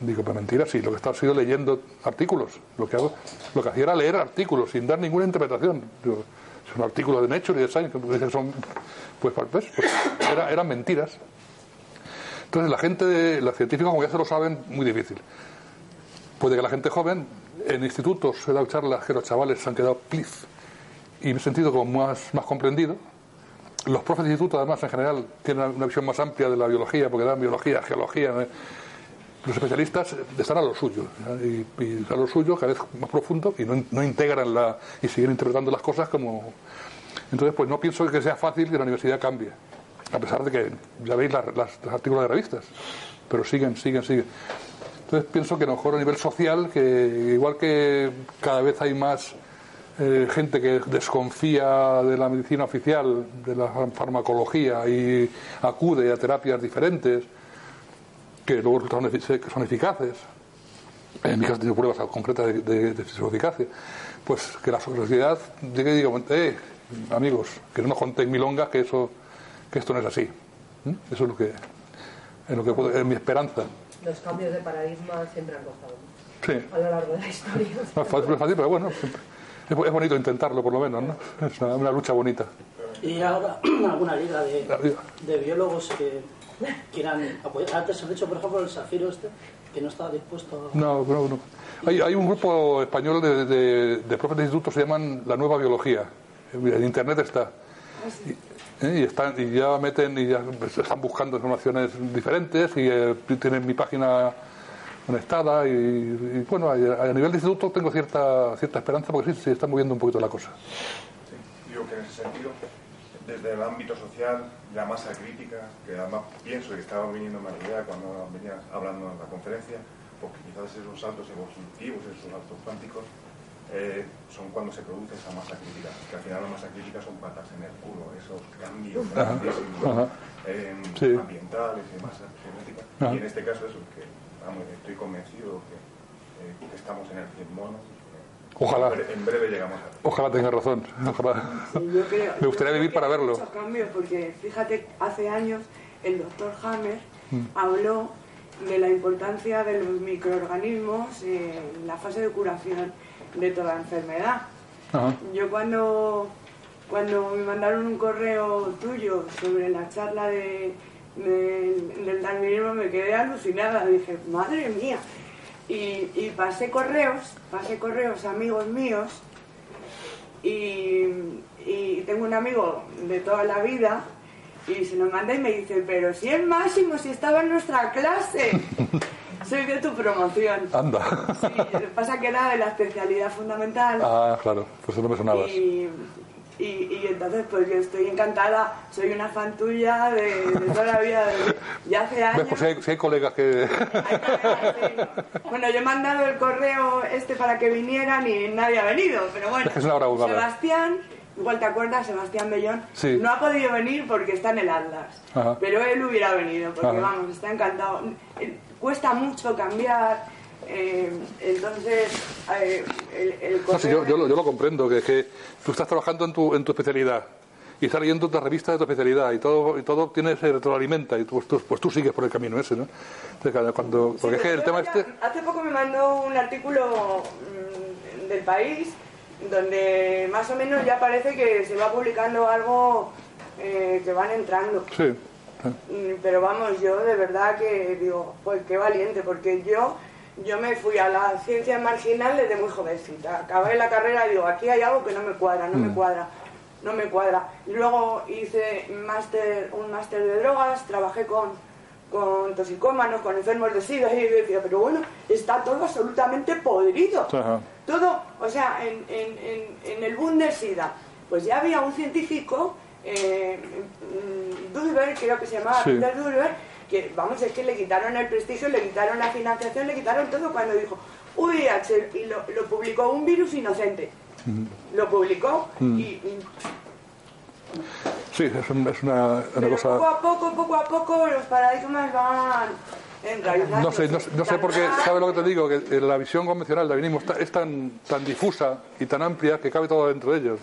Digo, pues mentiras, sí, lo que estaba sido leyendo artículos. Lo que, hago, lo que hacía era leer artículos sin dar ninguna interpretación. Son artículos de Nature y de Science, que son, pues, pues, era- eran mentiras. Entonces la gente, de, los científicos como ya se lo saben, muy difícil. Puede que la gente joven, en institutos he dado charlas que los chavales se han quedado plif y me he sentido como más, más comprendido. Los profes de instituto, además, en general, tienen una visión más amplia de la biología, porque dan biología, geología. Los especialistas están a lo suyo, y, a lo suyo cada vez más profundo y no, integran la, y siguen interpretando las cosas como. Entonces, pues no pienso que sea fácil que la universidad cambie, a pesar de que ya veis las, las- los artículos de revistas, pero siguen, siguen, siguen. Entonces pienso que a lo mejor a nivel social, que igual que cada vez hay más eh, gente que desconfía de la medicina oficial, de la farmacología y acude a terapias diferentes, que luego resultan efic- que son eficaces. En mi caso he tenido pruebas concretas de, de, de su eficacia. Pues que la sociedad llegue y diga, eh, amigos, que no nos contéis milongas, que eso, que esto no es así. ¿Mm? Eso es lo que, es lo que puedo- es mi esperanza. Los cambios de paradigma siempre han costado Sí. a lo largo de la historia. No es fácil, no es fácil, pero bueno, siempre- es, es bonito intentarlo por lo menos, ¿no? Es una, una lucha bonita. Y ahora alguna liga de, de biólogos que quieran apoyar. Antes has dicho, por ejemplo, el Zafiro este, que no estaba dispuesto a... No, no, no. Hay, hay un grupo español de, de, de profes de instituto, se llaman La Nueva Biología. En internet está. Y, ¿eh? y están, y ya meten y ya pues, están buscando informaciones diferentes y eh, tienen mi página conectada y, y, bueno, a, a nivel de instituto tengo cierta cierta esperanza porque sí, se está moviendo un poquito la cosa. Digo que en ese sentido, desde el ámbito social, la masa crítica, que además pienso que estaba viniendo más idea cuando venías hablando en la conferencia, porque quizás esos saltos evolutivos, esos saltos cuánticos, eh, son cuando se produce esa masa crítica. Que al final la masa crítica son patas en el culo, esos cambios Ajá, grandísimos, ajá. eh, Sí. ambientales y masa genética. Ajá. Y en este caso eso, que vamos, estoy convencido que, eh, que estamos en el 100 mono. Ojalá. En breve, en breve llegamos a Ojalá tenga razón. Ojalá. Yo creo- Me gustaría yo creo vivir que para verlo. muchos cambios, porque fíjate, hace años el doctor Hammer Mm. habló de la importancia de los microorganismos en la fase de curación de toda enfermedad. Ajá. Yo cuando, cuando me mandaron un correo tuyo sobre la charla de, de- del darwinismo me quedé alucinada. Dije, madre mía. Y, y pasé correos, pasé correos a amigos míos y, y tengo un amigo de toda la vida y se lo mandé y me dice, pero si es Máximo, si estaba en nuestra clase. Soy de tu promoción. Anda. Sí, pasa que era de la especialidad fundamental. Ah, claro, pues no me sonabas. Y, y, y entonces pues yo estoy encantada, soy una fan tuya de, de toda la vida, de, ya hace ¿Ves? años. Pues si hay, si hay colegas que... Bueno, yo he mandado el correo este para que vinieran y nadie ha venido, pero bueno. Es una. Sebastián, igual te acuerdas, Sebastián Bellón, Sí. no ha podido venir porque está en el Atlas. Ajá. Pero él hubiera venido, porque Ajá. vamos, está encantado. Cuesta mucho cambiar, eh, entonces eh, el, el No, sí, yo, yo lo, yo lo comprendo, que, que tú estás trabajando en tu, en tu especialidad y estás leyendo otras revistas de tu especialidad y todo, y todo tiene, se retroalimenta y tú, pues, tú, pues tú sigues por el camino ese, ¿no? Entonces, cuando, porque es que el Sí, tema este... Hace poco me mandó un artículo mm, del país donde más o menos ya parece que se va publicando algo eh, que van entrando. Sí. Mm, Pero vamos, yo de verdad que digo, pues qué valiente, porque yo yo me fui a las ciencias marginales de muy jovencita. Acabé la carrera y digo, aquí hay algo que no me cuadra, no me Mm. cuadra, no me cuadra. Luego hice máster, un máster de drogas, trabajé con, con toxicómanos, con enfermos de SIDA y yo decía, pero bueno, está todo absolutamente podrido. Ajá. Todo, o sea, en, en- en- en el boom del SIDA, pues ya había un científico, eh, mm, Dulver, creo que se llamaba Sí. Peter Dulver, que vamos, es que le quitaron el prestigio, le quitaron la financiación, le quitaron todo cuando dijo, VIH, y lo, lo publicó un virus inocente. Lo publicó Mm. y, y Sí, es, un- es una, cosa... poco a poco, poco a poco los paradigmas van enraizando. No sé, no, sé- no sé por qué, ¿sabes lo que te digo? Que eh, la visión convencional del darwinismo es tan, tan difusa y tan amplia que cabe todo dentro de ellos.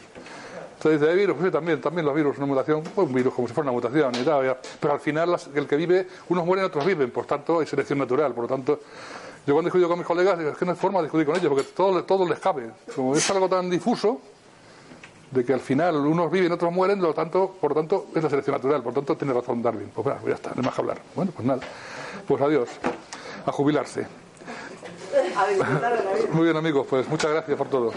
Entonces dice, ¿hay virus? Pues sí, también, también los virus, una mutación, pues un virus como si fuera una mutación y tal. ya. Pero al final las- el que vive, unos mueren, otros viven, por tanto hay selección natural, por lo tanto... Yo cuando discuto con mis colegas, digo, es que no hay forma de discutir con ellos, porque todo, todo les cabe. Como es algo tan difuso, de que al final unos viven, otros mueren, por lo tanto, por lo tanto es la selección natural, por lo tanto tiene razón Darwin. Pues bueno, ya está, no hay más que hablar. Bueno, pues nada. Pues adiós. A jubilarse. A de. Muy bien amigos, pues muchas gracias por todo.